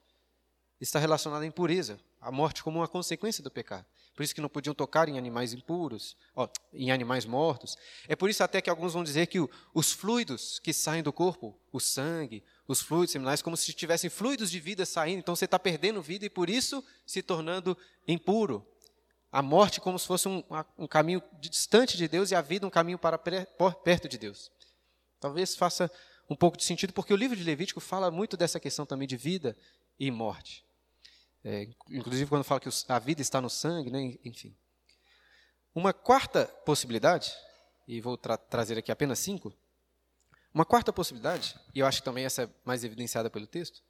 Speaker 1: está relacionado à impureza, a morte como uma consequência do pecado. Por isso que não podiam tocar em animais impuros, ó, em animais mortos. É por isso até que alguns vão dizer que os fluidos que saem do corpo, o sangue, os fluidos seminais, como se tivessem fluidos de vida saindo. Então você está perdendo vida e por isso se tornando impuro. A morte como se fosse um, um caminho distante de Deus e a vida um caminho para perto de Deus. Talvez faça um pouco de sentido, porque o livro de Levítico fala muito dessa questão também de vida e morte. É, inclusive quando fala que a vida está no sangue, né? enfim. Uma quarta possibilidade, e vou tra trazer aqui apenas cinco, uma quarta possibilidade, e eu acho que também essa é mais evidenciada pelo texto,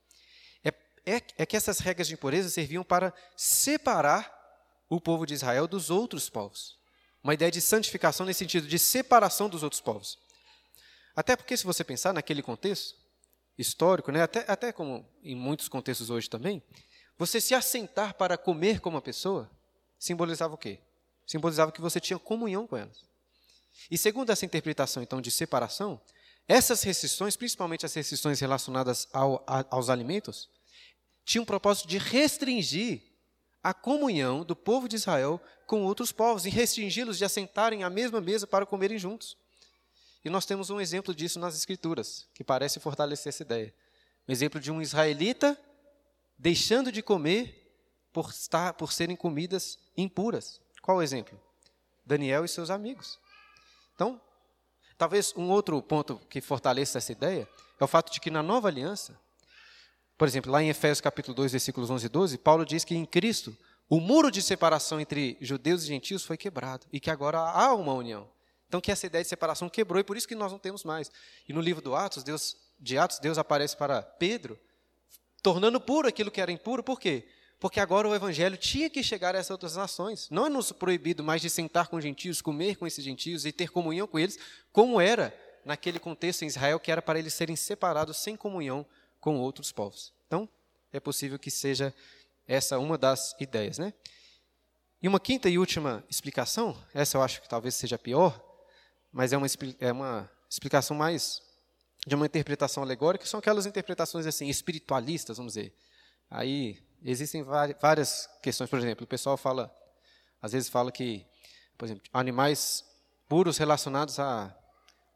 Speaker 1: é, é, é que essas regras de impureza serviam para separar o povo de Israel dos outros povos. Uma ideia de santificação nesse sentido, de separação dos outros povos. Até porque, se você pensar naquele contexto histórico, né, até, até como em muitos contextos hoje também, você se assentar para comer com uma pessoa simbolizava o quê? Simbolizava que você tinha comunhão com elas. E segundo essa interpretação, então, de separação, essas restrições, principalmente as restrições relacionadas ao, a, aos alimentos, tinham o propósito de restringir a comunhão do povo de Israel com outros povos e restringi-los de assentarem à mesma mesa para comerem juntos. E nós temos um exemplo disso nas Escrituras, que parece fortalecer essa ideia. Um exemplo de um israelita deixando de comer por, estar, por serem comidas impuras. Qual o exemplo? Daniel e seus amigos. Então, talvez um outro ponto que fortaleça essa ideia é o fato de que na nova aliança, por exemplo, lá em Efésios capítulo 2, versículos 11 e 12, Paulo diz que em Cristo o muro de separação entre judeus e gentios foi quebrado e que agora há uma união. Então que essa ideia de separação quebrou e por isso que nós não temos mais. E no livro do Atos, Deus, de Atos, Deus aparece para Pedro, tornando puro aquilo que era impuro. Por quê? Porque agora o evangelho tinha que chegar a essas outras nações. Não é nos proibido mais de sentar com gentios, comer com esses gentios e ter comunhão com eles, como era naquele contexto em Israel, que era para eles serem separados sem comunhão com outros povos. Então, é possível que seja essa uma das ideias, né? E uma quinta e última explicação, essa eu acho que talvez seja pior, mas é uma, é uma explicação mais de uma interpretação alegórica, são aquelas interpretações assim espiritualistas, vamos dizer. Aí existem várias questões, por exemplo, o pessoal fala, às vezes fala que, por exemplo, animais puros relacionados a,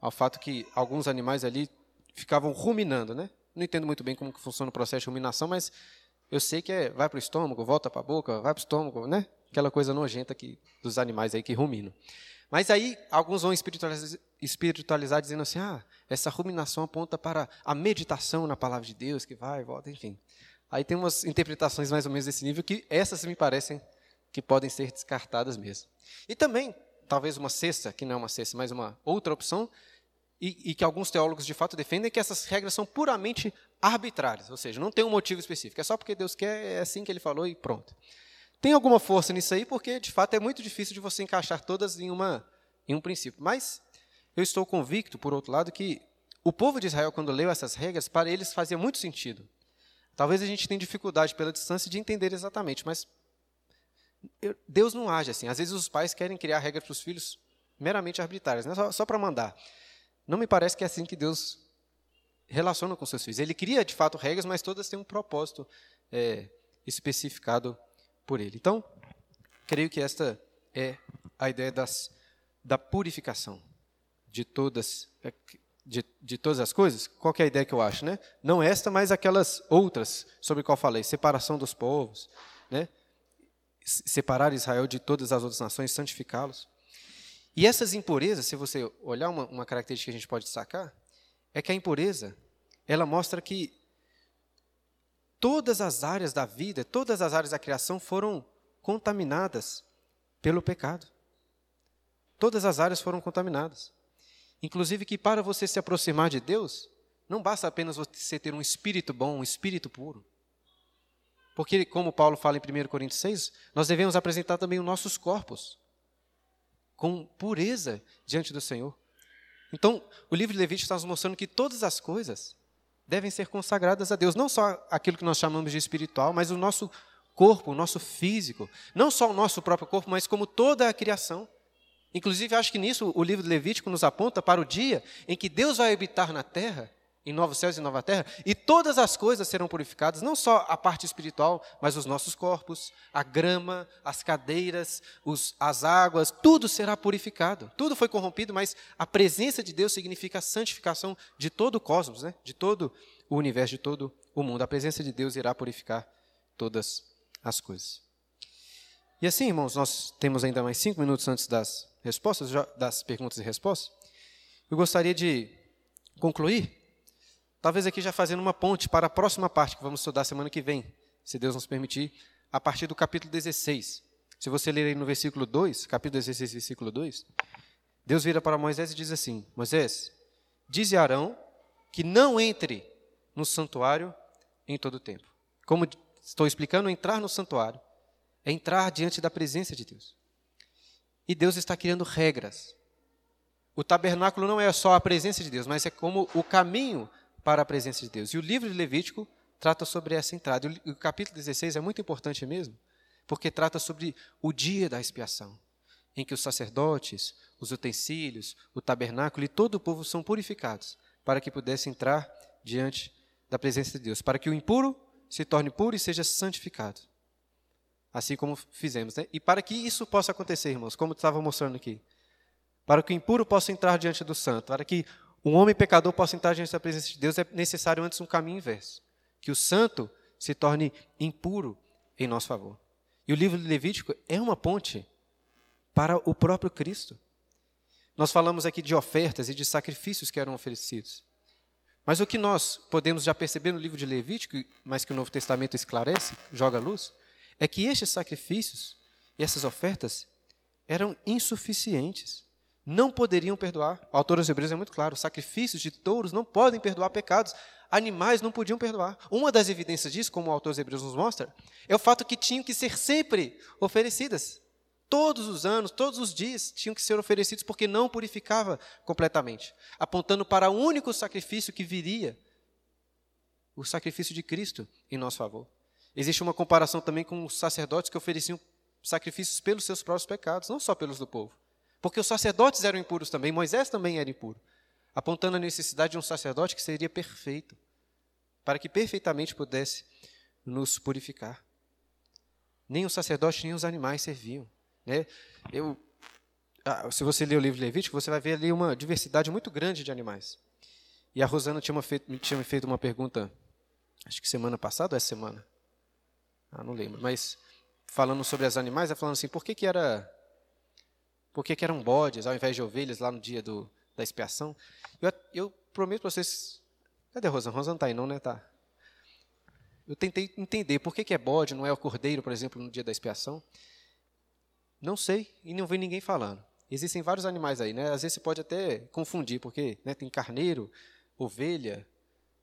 Speaker 1: ao fato que alguns animais ali ficavam ruminando, né? Não entendo muito bem como que funciona o processo de ruminação, mas eu sei que é, vai para o estômago, volta para a boca, vai para o estômago, né? Aquela coisa nojenta que, dos animais aí que ruminam. Mas aí alguns vão espiritualizar, espiritualizar dizendo assim: ah, essa ruminação aponta para a meditação na palavra de Deus, que vai e volta, enfim. Aí tem umas interpretações mais ou menos desse nível que essas me parecem que podem ser descartadas mesmo. E também, talvez uma sexta, que não é uma sexta, mas uma outra opção, e, e, que alguns teólogos de fato defendem que essas regras são puramente arbitrárias, ou seja, não tem um motivo específico, é só porque Deus quer, é assim que ele falou e pronto. Tem alguma força nisso aí, porque de fato é muito difícil de você encaixar todas em, uma, em um princípio. Mas eu estou convicto, por outro lado, que o povo de Israel, quando leu essas regras, para eles fazia muito sentido. Talvez a gente tenha dificuldade pela distância de entender exatamente, mas Deus não age assim. Às vezes os pais querem criar regras para os filhos meramente arbitrárias, né? só, só para mandar. Não me parece que é assim que Deus relaciona com seus filhos. Ele cria, de fato, regras, mas todas têm um propósito é, especificado por Ele. Então, creio que esta é a ideia das, da purificação de todas, é, de, de todas as coisas. Qual é a ideia que eu acho? Né? Não esta, mas aquelas outras sobre qual falei. Separação dos povos, né? separar Israel de todas as outras nações, santificá-los. E essas impurezas, se você olhar uma, uma característica que a gente pode destacar, é que a impureza, ela mostra que todas as áreas da vida, todas as áreas da criação foram contaminadas pelo pecado. Todas as áreas foram contaminadas. Inclusive que para você se aproximar de Deus, não basta apenas você ter um espírito bom, um espírito puro. Porque, como Paulo fala em 1 Coríntios 6, nós devemos apresentar também os nossos corpos com pureza diante do Senhor. Então, o livro de Levítico está nos mostrando que todas as coisas devem ser consagradas a Deus, não só aquilo que nós chamamos de espiritual, mas o nosso corpo, o nosso físico, não só o nosso próprio corpo, mas como toda a criação. Inclusive, acho que nisso o livro de Levítico nos aponta para o dia em que Deus vai habitar na terra em novos céus e nova terra, e todas as coisas serão purificadas, não só a parte espiritual, mas os nossos corpos, a grama, as cadeiras, os, as águas, tudo será purificado. Tudo foi corrompido, mas a presença de Deus significa a santificação de todo o cosmos, né? de todo o universo, de todo o mundo. A presença de Deus irá purificar todas as coisas. E assim, irmãos, nós temos ainda mais cinco minutos antes das respostas, das perguntas e respostas. Eu gostaria de concluir Talvez aqui já fazendo uma ponte para a próxima parte que vamos estudar semana que vem, se Deus nos permitir, a partir do capítulo 16. Se você ler aí no versículo 2, capítulo 16, versículo 2, Deus vira para Moisés e diz assim: Moisés, dize a Arão que não entre no santuário em todo o tempo. Como estou explicando, entrar no santuário é entrar diante da presença de Deus. E Deus está criando regras. O tabernáculo não é só a presença de Deus, mas é como o caminho para a presença de Deus. E o livro de Levítico trata sobre essa entrada. O capítulo 16 é muito importante mesmo, porque trata sobre o dia da expiação, em que os sacerdotes, os utensílios, o tabernáculo e todo o povo são purificados, para que pudesse entrar diante da presença de Deus, para que o impuro se torne puro e seja santificado. Assim como fizemos. Né? E para que isso possa acontecer, irmãos, como estava mostrando aqui, para que o impuro possa entrar diante do santo, para que um homem pecador possa entrar diante da presença de Deus, é necessário antes um caminho inverso. Que o santo se torne impuro em nosso favor. E o livro de Levítico é uma ponte para o próprio Cristo. Nós falamos aqui de ofertas e de sacrifícios que eram oferecidos. Mas o que nós podemos já perceber no livro de Levítico, mas que o Novo Testamento esclarece, joga luz, é que estes sacrifícios e essas ofertas eram insuficientes não poderiam perdoar. O autor dos Hebreus é muito claro: sacrifícios de touros não podem perdoar pecados. Animais não podiam perdoar. Uma das evidências disso, como o autor dos Hebreus nos mostra, é o fato que tinham que ser sempre oferecidas. Todos os anos, todos os dias tinham que ser oferecidos porque não purificava completamente, apontando para o único sacrifício que viria, o sacrifício de Cristo em nosso favor. Existe uma comparação também com os sacerdotes que ofereciam sacrifícios pelos seus próprios pecados, não só pelos do povo. Porque os sacerdotes eram impuros também, Moisés também era impuro, apontando a necessidade de um sacerdote que seria perfeito, para que perfeitamente pudesse nos purificar. Nem o sacerdote, nem os animais serviam. Né? Eu, ah, se você ler o livro de Levítico, você vai ver ali uma diversidade muito grande de animais. E a Rosana tinha, feito, tinha me feito uma pergunta, acho que semana passada ou essa semana? Ah, não lembro. Mas falando sobre os animais, ela falando assim, por que, que era por que, eram bodes ao invés de ovelhas lá no dia do, da expiação. Eu, eu prometo para vocês. Cadê a Rosana? Rosana está aí, não, né? Tá. Eu tentei entender por que, que é bode, não é o cordeiro, por exemplo, no dia da expiação. Não sei, e não vi ninguém falando. Existem vários animais aí, né? Às vezes você pode até confundir, porque né, tem carneiro, ovelha,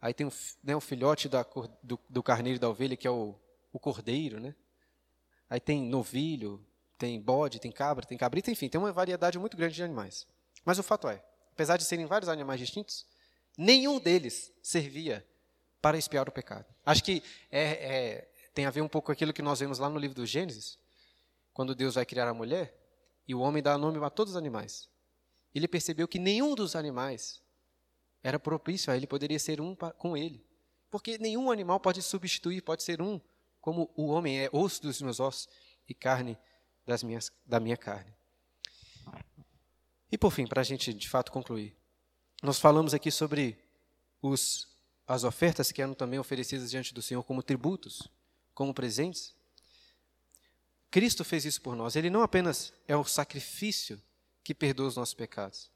Speaker 1: aí tem o, né, o filhote da, do, do carneiro e da ovelha, que é o, o cordeiro, né? Aí tem novilho, tem bode, tem cabra, tem cabrita, enfim, tem uma variedade muito grande de animais. Mas o fato é, apesar de serem vários animais distintos, nenhum deles servia para espiar o pecado. Acho que é, é, tem a ver um pouco com aquilo que nós vemos lá no livro do Gênesis, quando Deus vai criar a mulher e o homem dá nome a todos os animais. Ele percebeu que nenhum dos animais era propício a ele, poderia ser um com ele. Porque nenhum animal pode substituir, pode ser um, como o homem é osso dos meus ossos e carne das minhas, da minha carne. E por fim, para a gente de fato concluir, nós falamos aqui sobre os, as ofertas que eram também oferecidas diante do Senhor como tributos, como presentes. Cristo fez isso por nós. Ele não apenas é o sacrifício que perdoa os nossos pecados,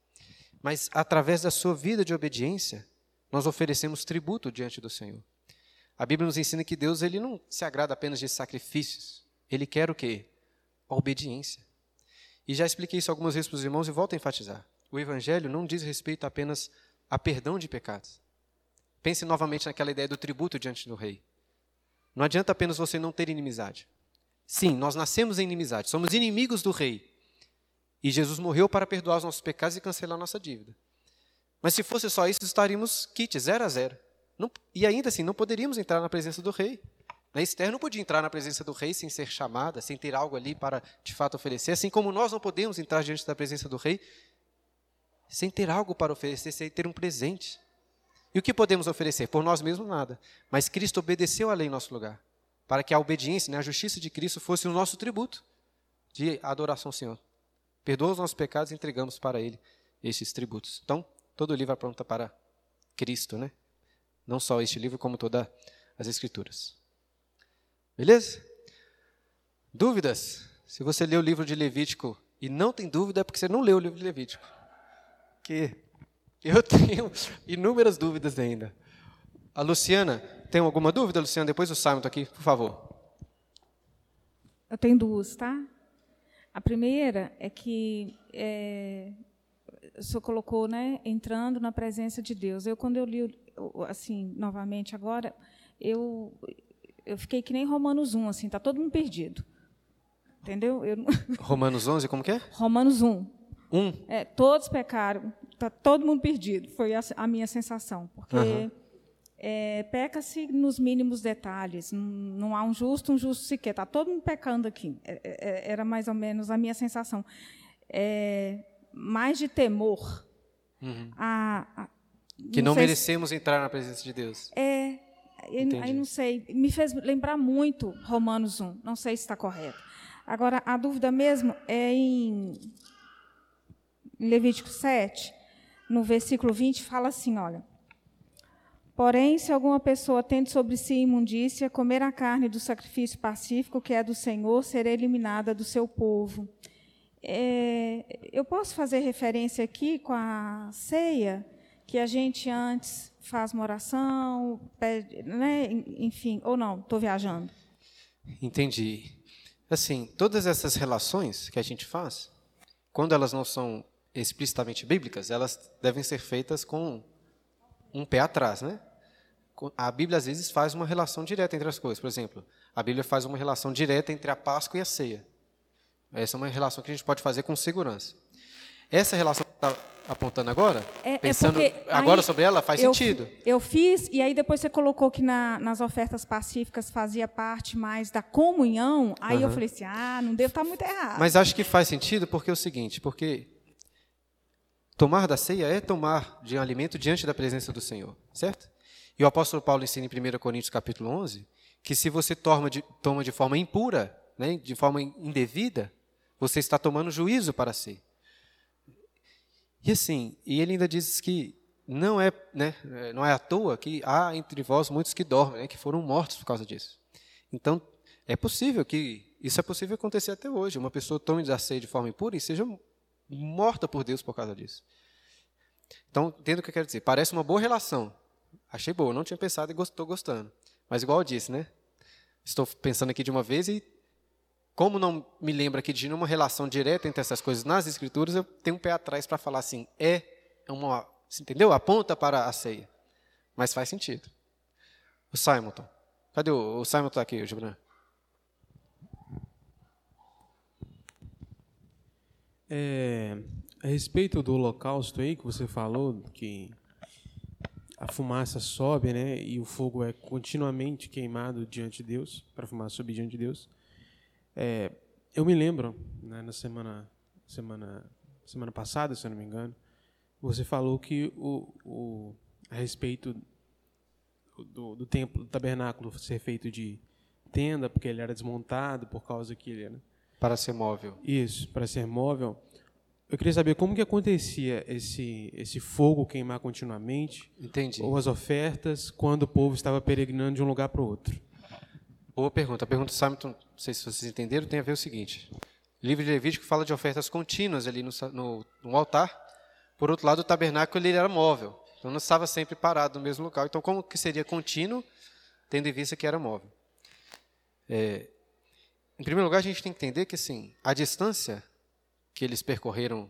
Speaker 1: mas através da sua vida de obediência, nós oferecemos tributo diante do Senhor. A Bíblia nos ensina que Deus ele não se agrada apenas de sacrifícios. Ele quer o quê? a obediência. E já expliquei isso algumas vezes para os irmãos e volto a enfatizar. O Evangelho não diz respeito apenas a perdão de pecados. Pense novamente naquela ideia do tributo diante do rei. Não adianta apenas você não ter inimizade. Sim, nós nascemos em inimizade, somos inimigos do rei. E Jesus morreu para perdoar os nossos pecados e cancelar nossa dívida. Mas se fosse só isso, estaríamos kit, zero a zero. Não, e ainda assim, não poderíamos entrar na presença do rei. A Esther não podia entrar na presença do rei sem ser chamada, sem ter algo ali para de fato oferecer, assim como nós não podemos entrar diante da presença do rei sem ter algo para oferecer, sem ter um presente. E o que podemos oferecer? Por nós mesmos, nada. Mas Cristo obedeceu a lei em nosso lugar, para que a obediência, né, a justiça de Cristo fosse o nosso tributo de adoração ao Senhor. Perdoa os nossos pecados e entregamos para Ele estes tributos. Então, todo livro aponta para Cristo, né? Não só este livro, como todas as Escrituras. Beleza? Dúvidas? Se você leu o livro de Levítico e não tem dúvida, é porque você não leu o livro de Levítico. Que eu tenho inúmeras dúvidas ainda. A Luciana, tem alguma dúvida, Luciana? Depois o Simon está aqui, por favor.
Speaker 2: Eu tenho duas, tá? A primeira é que é, o senhor colocou, né, entrando na presença de Deus. Eu, quando eu li, assim, novamente agora, eu, eu fiquei que nem Romanos 1, assim, está todo mundo perdido. Entendeu? Eu...
Speaker 1: Romanos 11, como que é?
Speaker 2: Romanos 1.
Speaker 1: 1?
Speaker 2: É, todos pecaram, está todo mundo perdido, foi a, a minha sensação. Porque uhum. é, peca-se nos mínimos detalhes, não, não, há um justo, um justo sequer, está todo mundo pecando aqui. É, é, é, era mais ou menos a minha sensação. É, mais de temor.
Speaker 1: Uhum. A, a, que não, não merecemos se... entrar na presença de Deus.
Speaker 2: É, aí não sei, me fez lembrar muito Romanos 1, não sei se está correto. Agora, a dúvida mesmo é em, em Levítico 7, no versículo 20, fala assim: olha. Porém, se alguma pessoa tendo sobre si imundícia, comer a carne do sacrifício pacífico, que é do Senhor, será eliminada do seu povo. É, eu posso fazer referência aqui com a ceia, que a gente antes faz uma oração, pede, né, enfim, ou não, estou viajando.
Speaker 1: Entendi. Assim, todas essas relações que a gente faz, quando elas não são explicitamente bíblicas, elas devem ser feitas com um pé atrás, né? A Bíblia às vezes faz uma relação direta entre as coisas. Por exemplo, a Bíblia faz uma relação direta entre a Páscoa e a ceia. Essa é uma relação que a gente pode fazer com segurança. Essa relação que está apontando agora, é, é pensando é agora sobre ela, faz
Speaker 2: eu,
Speaker 1: sentido.
Speaker 2: Eu fiz, e aí depois você colocou que na, nas ofertas pacíficas fazia parte mais da comunhão, aí uhum. eu falei assim, ah, não devo estar muito errado.
Speaker 1: Mas acho que faz sentido porque é o seguinte, porque tomar da ceia é tomar de um alimento diante da presença do Senhor, certo? E o apóstolo Paulo ensina em 1 Coríntios capítulo 11, que se você toma de, toma de forma impura, né, de forma indevida, você está tomando juízo para si. E assim, e ele ainda diz que não é, né, não é à toa que há entre vós muitos que dormem, né, que foram mortos por causa disso. Então, é possível que isso é possível acontecer até hoje. Uma pessoa tome da ceia de forma impura e seja morta por Deus por causa disso. Então, entendo o que eu quero dizer. Parece uma boa relação. Achei boa, não tinha pensado e estou gostando. Mas igual eu disse, né? Estou pensando aqui de uma vez e como não me lembra aqui de nenhuma relação direta entre essas coisas nas escrituras, eu tenho um pé atrás para falar assim, é uma, entendeu? Aponta para a ceia. Mas faz sentido. O Simonton. Cadê o, o Simon está aqui, o Gibran?
Speaker 3: É, a respeito do holocausto aí que você falou, que a fumaça sobe, né, e o fogo é continuamente queimado diante de Deus, para a fumaça subir diante de Deus. É, eu me lembro, né, na semana, semana, semana passada, se eu não me engano, você falou que o, o a respeito do, do templo, do tabernáculo ser feito de tenda, porque ele era desmontado por causa que ele era
Speaker 1: para ser móvel.
Speaker 3: Isso, para ser móvel. Eu queria saber como que acontecia esse esse fogo queimar continuamente.
Speaker 1: Entendi.
Speaker 3: Ou as ofertas quando o povo estava peregrinando de um lugar para o outro.
Speaker 1: Boa pergunta. A pergunta do Simon, não sei se vocês entenderam, tem a ver o seguinte. O livro de Levítico fala de ofertas contínuas ali no, no, no altar. Por outro lado, o tabernáculo ele era móvel. Então não estava sempre parado no mesmo local. Então, como que seria contínuo, tendo em vista que era móvel? É, em primeiro lugar, a gente tem que entender que assim, a distância que eles percorreram,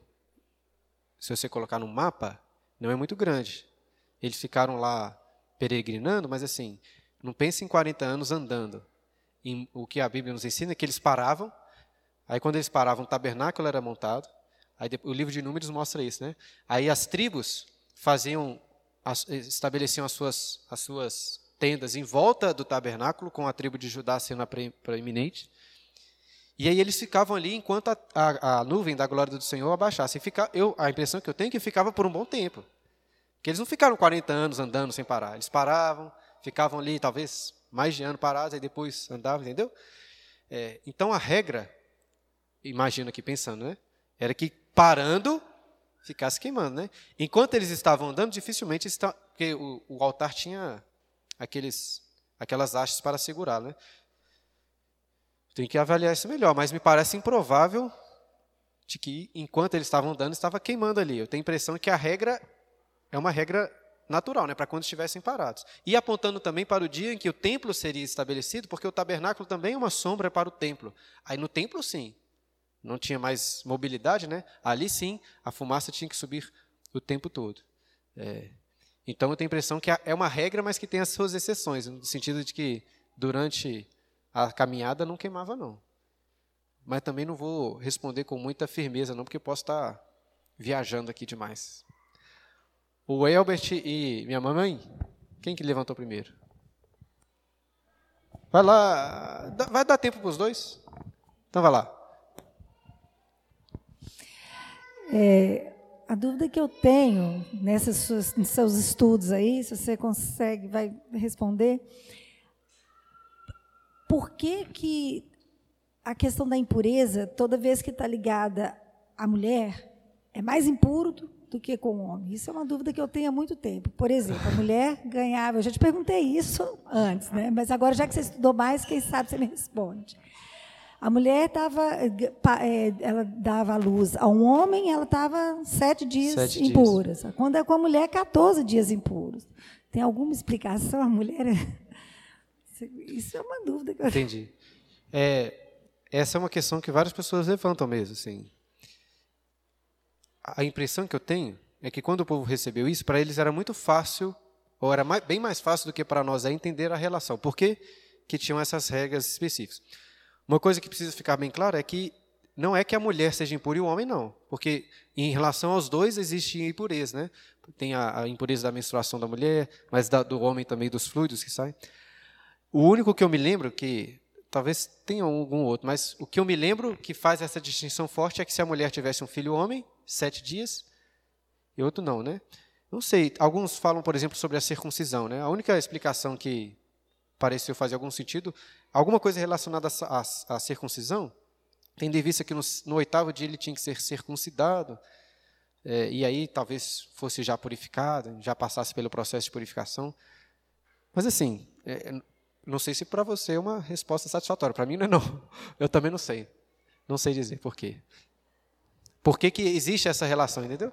Speaker 1: se você colocar no mapa, não é muito grande. Eles ficaram lá peregrinando, mas assim, não pense em 40 anos andando em, o que a Bíblia nos ensina, é que eles paravam, aí quando eles paravam, o tabernáculo era montado, aí o livro de Números mostra isso, né? Aí as tribos faziam, as, estabeleciam as suas, as suas tendas em volta do tabernáculo, com a tribo de Judá sendo a preeminente, e aí eles ficavam ali enquanto a, a, a nuvem da glória do Senhor abaixasse. Fica, eu, a impressão que eu tenho é que ficava por um bom tempo. Porque eles não ficaram 40 anos andando sem parar. Eles paravam, ficavam ali talvez mais de ano parados, e depois andavam, entendeu? É, então a regra, imagina aqui pensando, né? Era que parando, ficasse queimando, né? Enquanto eles estavam andando, dificilmente está, porque o, o altar tinha aqueles, aquelas hastes para segurar, né? Tem que avaliar isso melhor, mas me parece improvável de que enquanto eles estavam andando estava queimando ali. Eu tenho a impressão que a regra é uma regra natural, né, para quando estivessem parados. E apontando também para o dia em que o templo seria estabelecido, porque o tabernáculo também é uma sombra para o templo. Aí no templo, sim, não tinha mais mobilidade, né? Ali sim, a fumaça tinha que subir o tempo todo. É. Então eu tenho a impressão que é uma regra, mas que tem as suas exceções, no sentido de que durante a caminhada não queimava, não. Mas também não vou responder com muita firmeza, não, porque posso estar viajando aqui demais. O Elbert e minha mamãe, quem que levantou primeiro? Vai lá, vai dar tempo para os dois? Então vai lá.
Speaker 4: É, a dúvida que eu tenho nesses seus, nesses seus estudos aí, se você consegue, vai responder, por que, que a questão da impureza, toda vez que está ligada à mulher, é mais impuro do que com o homem? Isso é uma dúvida que eu tenho há muito tempo. Por exemplo, a mulher ganhava, eu já te perguntei isso antes, né? mas agora, já que você estudou mais, quem sabe você me responde. A mulher estava, é, ela dava a luz a um homem, ela estava sete dias sete impuras. Dias. Quando é com a mulher, 14 dias impuros. Tem alguma explicação? A mulher. É, isso é uma dúvida que eu
Speaker 1: Entendi. É, essa é uma questão que várias pessoas levantam mesmo. Assim. A impressão que eu tenho é que quando o povo recebeu isso, para eles era muito fácil, ou era mais, bem mais fácil do que para nós, é entender a relação. Por que, que tinham essas regras específicas? Uma coisa que precisa ficar bem clara é que não é que a mulher seja impura e o homem não, porque em relação aos dois existe impureza, né? Tem a, a impureza da menstruação da mulher, mas da, do homem também dos fluidos que saem. O único que eu me lembro que talvez tenha algum outro, mas o que eu me lembro que faz essa distinção forte é que se a mulher tivesse um filho homem, sete dias, e outro não, né? Não sei. Alguns falam, por exemplo, sobre a circuncisão, né? A única explicação que pareceu fazer algum sentido alguma coisa relacionada à, circuncisão, tendo em vista que no, no, oitavo dia ele tinha que ser circuncidado, é, e aí talvez fosse já purificado, já passasse pelo processo de purificação. Mas assim, é, não sei se para você é uma resposta satisfatória. Para mim não é não. Eu também não sei. Não sei dizer por quê. Por que, que existe essa relação, entendeu?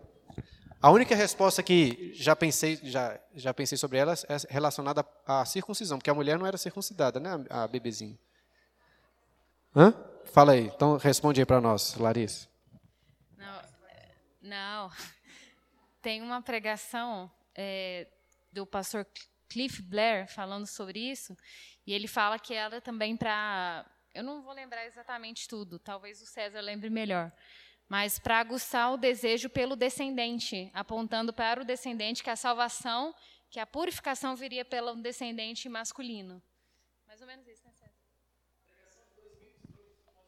Speaker 1: A única resposta que já pensei, já, já pensei sobre ela é relacionada à circuncisão, porque a mulher não era circuncidada, né, a bebezinha. Hã? Fala aí, então responde aí para nós, Larissa.
Speaker 5: Não, não, tem uma pregação é, do pastor Cliff Blair falando sobre isso, e ele fala que ela também para, eu não vou lembrar exatamente tudo, talvez o César lembre melhor, mas para aguçar o desejo pelo descendente, apontando para o descendente que a salvação, que a purificação viria pelo descendente masculino. Mais ou menos isso, né, César?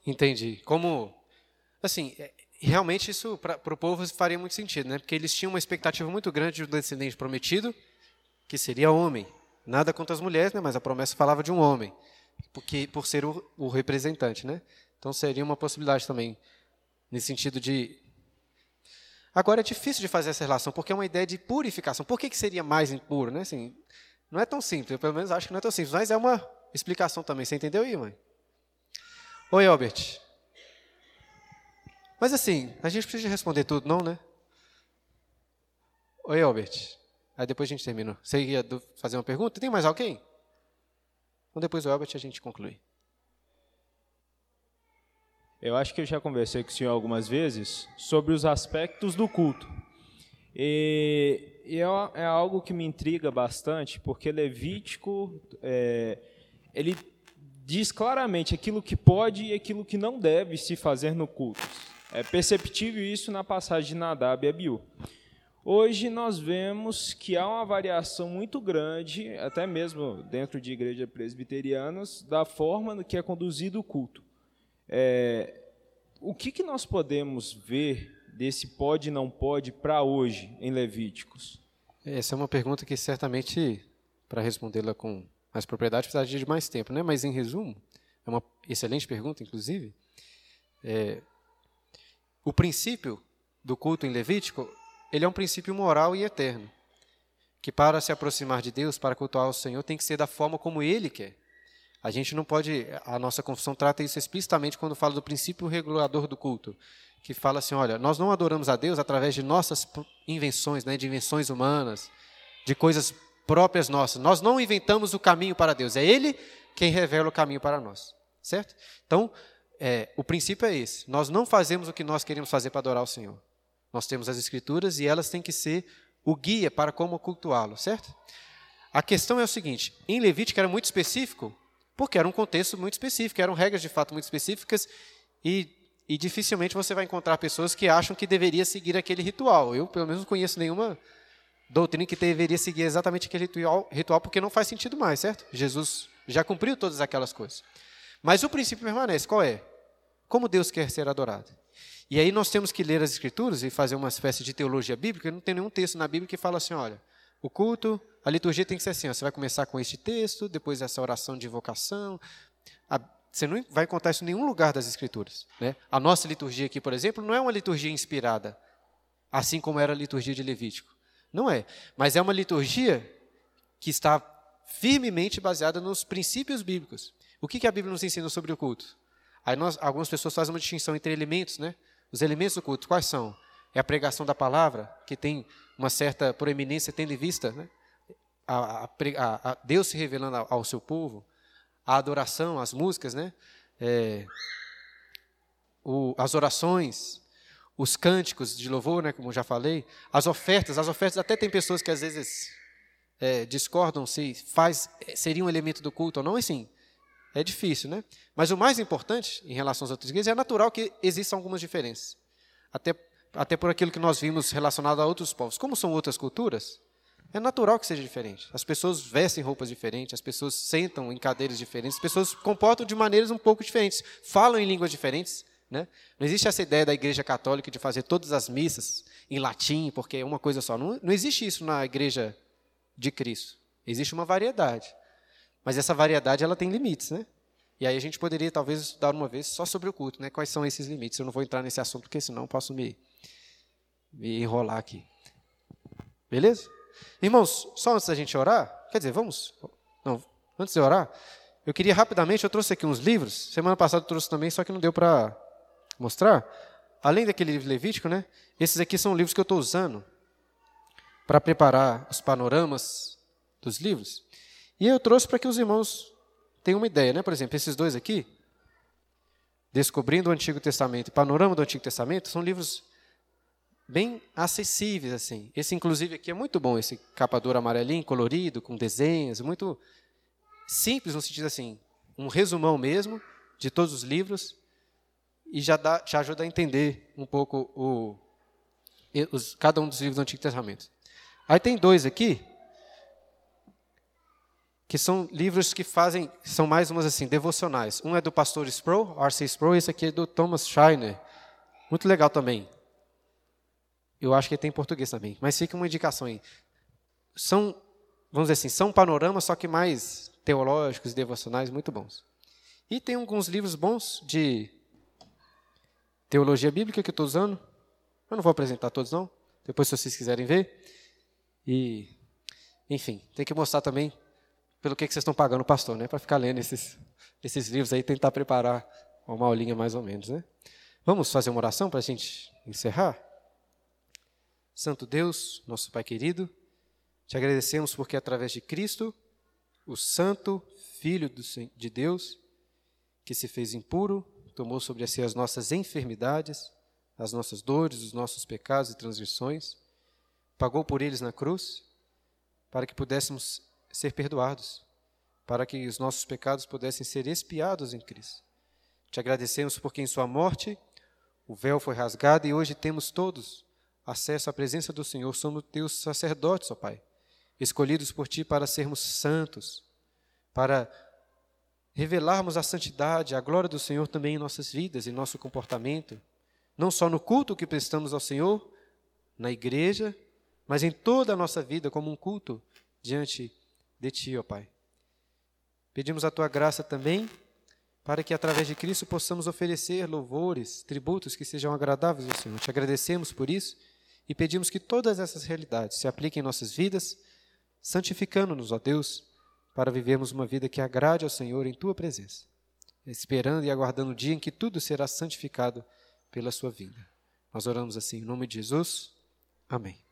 Speaker 1: Entendi. Como, assim, é, realmente isso para o povo faria muito sentido, né? Porque eles tinham uma expectativa muito grande do descendente prometido, que seria homem. Nada contra as mulheres, né? Mas a promessa falava de um homem, porque por ser o, o representante, né? Então seria uma possibilidade também Nesse sentido de. Agora é difícil de fazer essa relação, porque é uma ideia de purificação. Por que, que seria mais impuro? Né? Assim, não é tão simples, eu pelo menos acho que não é tão simples, mas é uma explicação também. Você entendeu aí, mãe? Oi, Albert. Mas assim, a gente precisa responder tudo, não, né? Oi, Albert. Aí depois a gente termina. Você ia fazer uma pergunta? Tem mais alguém? Então depois o Albert a gente conclui.
Speaker 6: Eu acho que eu já conversei com o senhor algumas vezes sobre os aspectos do culto. E, e é, é, algo que me intriga bastante, porque Levítico é, ele diz claramente aquilo que pode e aquilo que não deve se fazer no culto. É perceptível isso na passagem de Nadab e Abiú. Hoje nós vemos que há uma variação muito grande, até mesmo dentro de igrejas presbiterianas, da forma que é conduzido o culto. É, o que, que nós podemos ver desse pode e não pode para hoje em Levíticos?
Speaker 1: Essa é uma pergunta que certamente, para respondê-la com mais propriedade, precisaria de mais tempo, né? Mas em resumo, é uma excelente pergunta, inclusive. É, o princípio do culto em Levítico, ele é um princípio moral e eterno, que para se aproximar de Deus, para cultuar o Senhor, tem que ser da forma como Ele quer. A gente não pode, a nossa confissão trata isso explicitamente quando fala do princípio regulador do culto, que fala assim, olha, nós não adoramos a Deus através de nossas invenções, né, de invenções humanas, de coisas próprias nossas. Nós não inventamos o caminho para Deus, é Ele quem revela o caminho para nós, certo? Então, é, o princípio é esse. Nós não fazemos o que nós queremos fazer para adorar o Senhor. Nós temos as Escrituras e elas têm que ser o guia para como cultuá-lo, certo? A questão é o seguinte: em Levítico era muito específico, porque era um contexto muito específico, eram regras de fato muito específicas e, e dificilmente você vai encontrar pessoas que acham que deveria seguir aquele ritual. Eu, pelo menos, não conheço nenhuma doutrina que deveria seguir exatamente aquele ritual, ritual porque não faz sentido mais, certo? Jesus já cumpriu todas aquelas coisas. Mas o princípio permanece. Qual é? Como Deus quer ser adorado. E aí nós temos que ler as Escrituras e fazer uma espécie de teologia bíblica. Não tem nenhum texto na Bíblia que fala assim: olha, o culto, a liturgia tem que ser assim: ó, você vai começar com este texto, depois essa oração de invocação. A, você não vai encontrar isso em nenhum lugar das Escrituras. Né? A nossa liturgia aqui, por exemplo, não é uma liturgia inspirada, assim como era a liturgia de Levítico. Não é. Mas é uma liturgia que está firmemente baseada nos princípios bíblicos. O que, que a Bíblia nos ensina sobre o culto? Aí nós, algumas pessoas fazem uma distinção entre elementos, né? Os elementos do culto, quais são? É a pregação da palavra, que tem uma certa proeminência, tendo em vista né? a, a, a Deus se revelando ao, seu povo, a adoração, as músicas, né? É, o, as orações, os cânticos de louvor, né, como já falei, as ofertas, as ofertas até tem pessoas que às vezes é, discordam se faz seria um elemento do culto ou não, assim, é difícil, né? Mas o mais importante em relação às outras igrejas é natural que existam algumas diferenças. Até, até por aquilo que nós vimos relacionado a outros povos. Como são outras culturas, é natural que seja diferente. As pessoas vestem roupas diferentes, as pessoas sentam em cadeiras diferentes, as pessoas comportam de maneiras um pouco diferentes, falam em línguas diferentes. Né? Não existe essa ideia da Igreja Católica de fazer todas as missas em latim, porque é uma coisa só. Não, não existe isso na Igreja de Cristo. Existe uma variedade. Mas essa variedade ela tem limites, né? E aí a gente poderia talvez estudar uma vez só sobre o culto, né? Quais são esses limites? Eu não vou entrar nesse assunto porque senão posso me, me enrolar aqui. Beleza? Irmãos, só antes da gente orar, quer dizer, vamos, não, antes de orar, eu queria rapidamente, eu trouxe aqui uns livros, semana passada eu trouxe também, só que não deu para mostrar. Além daquele livro levítico, né? Esses aqui são livros que eu estou usando para preparar os panoramas dos livros. E eu trouxe para que os irmãos tenham uma ideia, né? Por exemplo, esses dois aqui, Descobrindo o Antigo Testamento e Panorama do Antigo Testamento, são livros bem acessíveis assim. Esse inclusive aqui é muito bom, esse capa dura amarelinho, colorido, com desenhos, muito simples no sentido assim, um resumão mesmo de todos os livros e já dá, te ajuda a entender um pouco o, os, cada um dos livros do Antigo Testamento. Aí tem dois aqui que são livros que fazem, são mais umas assim, devocionais. Um é do pastor Sproul, R.C. Sproul, e esse aqui é do Thomas Schreiner. Muito legal também. Eu acho que tem em português também, mas fica uma indicação aí. São, vamos dizer assim, são panoramas, só que mais teológicos e devocionais, muito bons. E tem alguns livros bons de teologia bíblica que eu estou usando. Eu não vou apresentar todos, não. Depois, se vocês quiserem ver. E, enfim, tem que mostrar também pelo que, que vocês estão pagando o pastor, né? Para ficar lendo esses, esses livros aí, tentar preparar uma aulinha mais ou menos, né? Vamos fazer uma oração para a gente encerrar? Santo Deus, nosso Pai querido, te agradecemos porque através de Cristo, o Santo Filho de Deus, que se fez impuro, tomou sobre si as nossas enfermidades, as nossas dores, os nossos pecados e transgressões, pagou por eles na cruz, para que pudéssemos ser perdoados, para que os nossos pecados pudessem ser expiados em Cristo. Te agradecemos porque em Sua morte o véu foi rasgado e hoje temos todos acesso à presença do Senhor. Somos teus sacerdotes, ó Pai, escolhidos por Ti para sermos santos, para revelarmos a santidade, a glória do Senhor também em nossas vidas, em nosso comportamento, não só no culto que prestamos ao Senhor, na igreja, mas em toda a nossa vida como um culto diante de Ti, ó Pai. Pedimos a Tua graça também para que através de Cristo possamos oferecer louvores, tributos que sejam agradáveis ao Senhor. Te agradecemos por isso e pedimos que todas essas realidades se apliquem em nossas vidas, santificando-nos, ó Deus, para vivermos uma vida que agrade ao Senhor em Tua presença, esperando e aguardando o dia em que tudo será santificado pela Sua vinda. Nós oramos assim em nome de Jesus. Amém.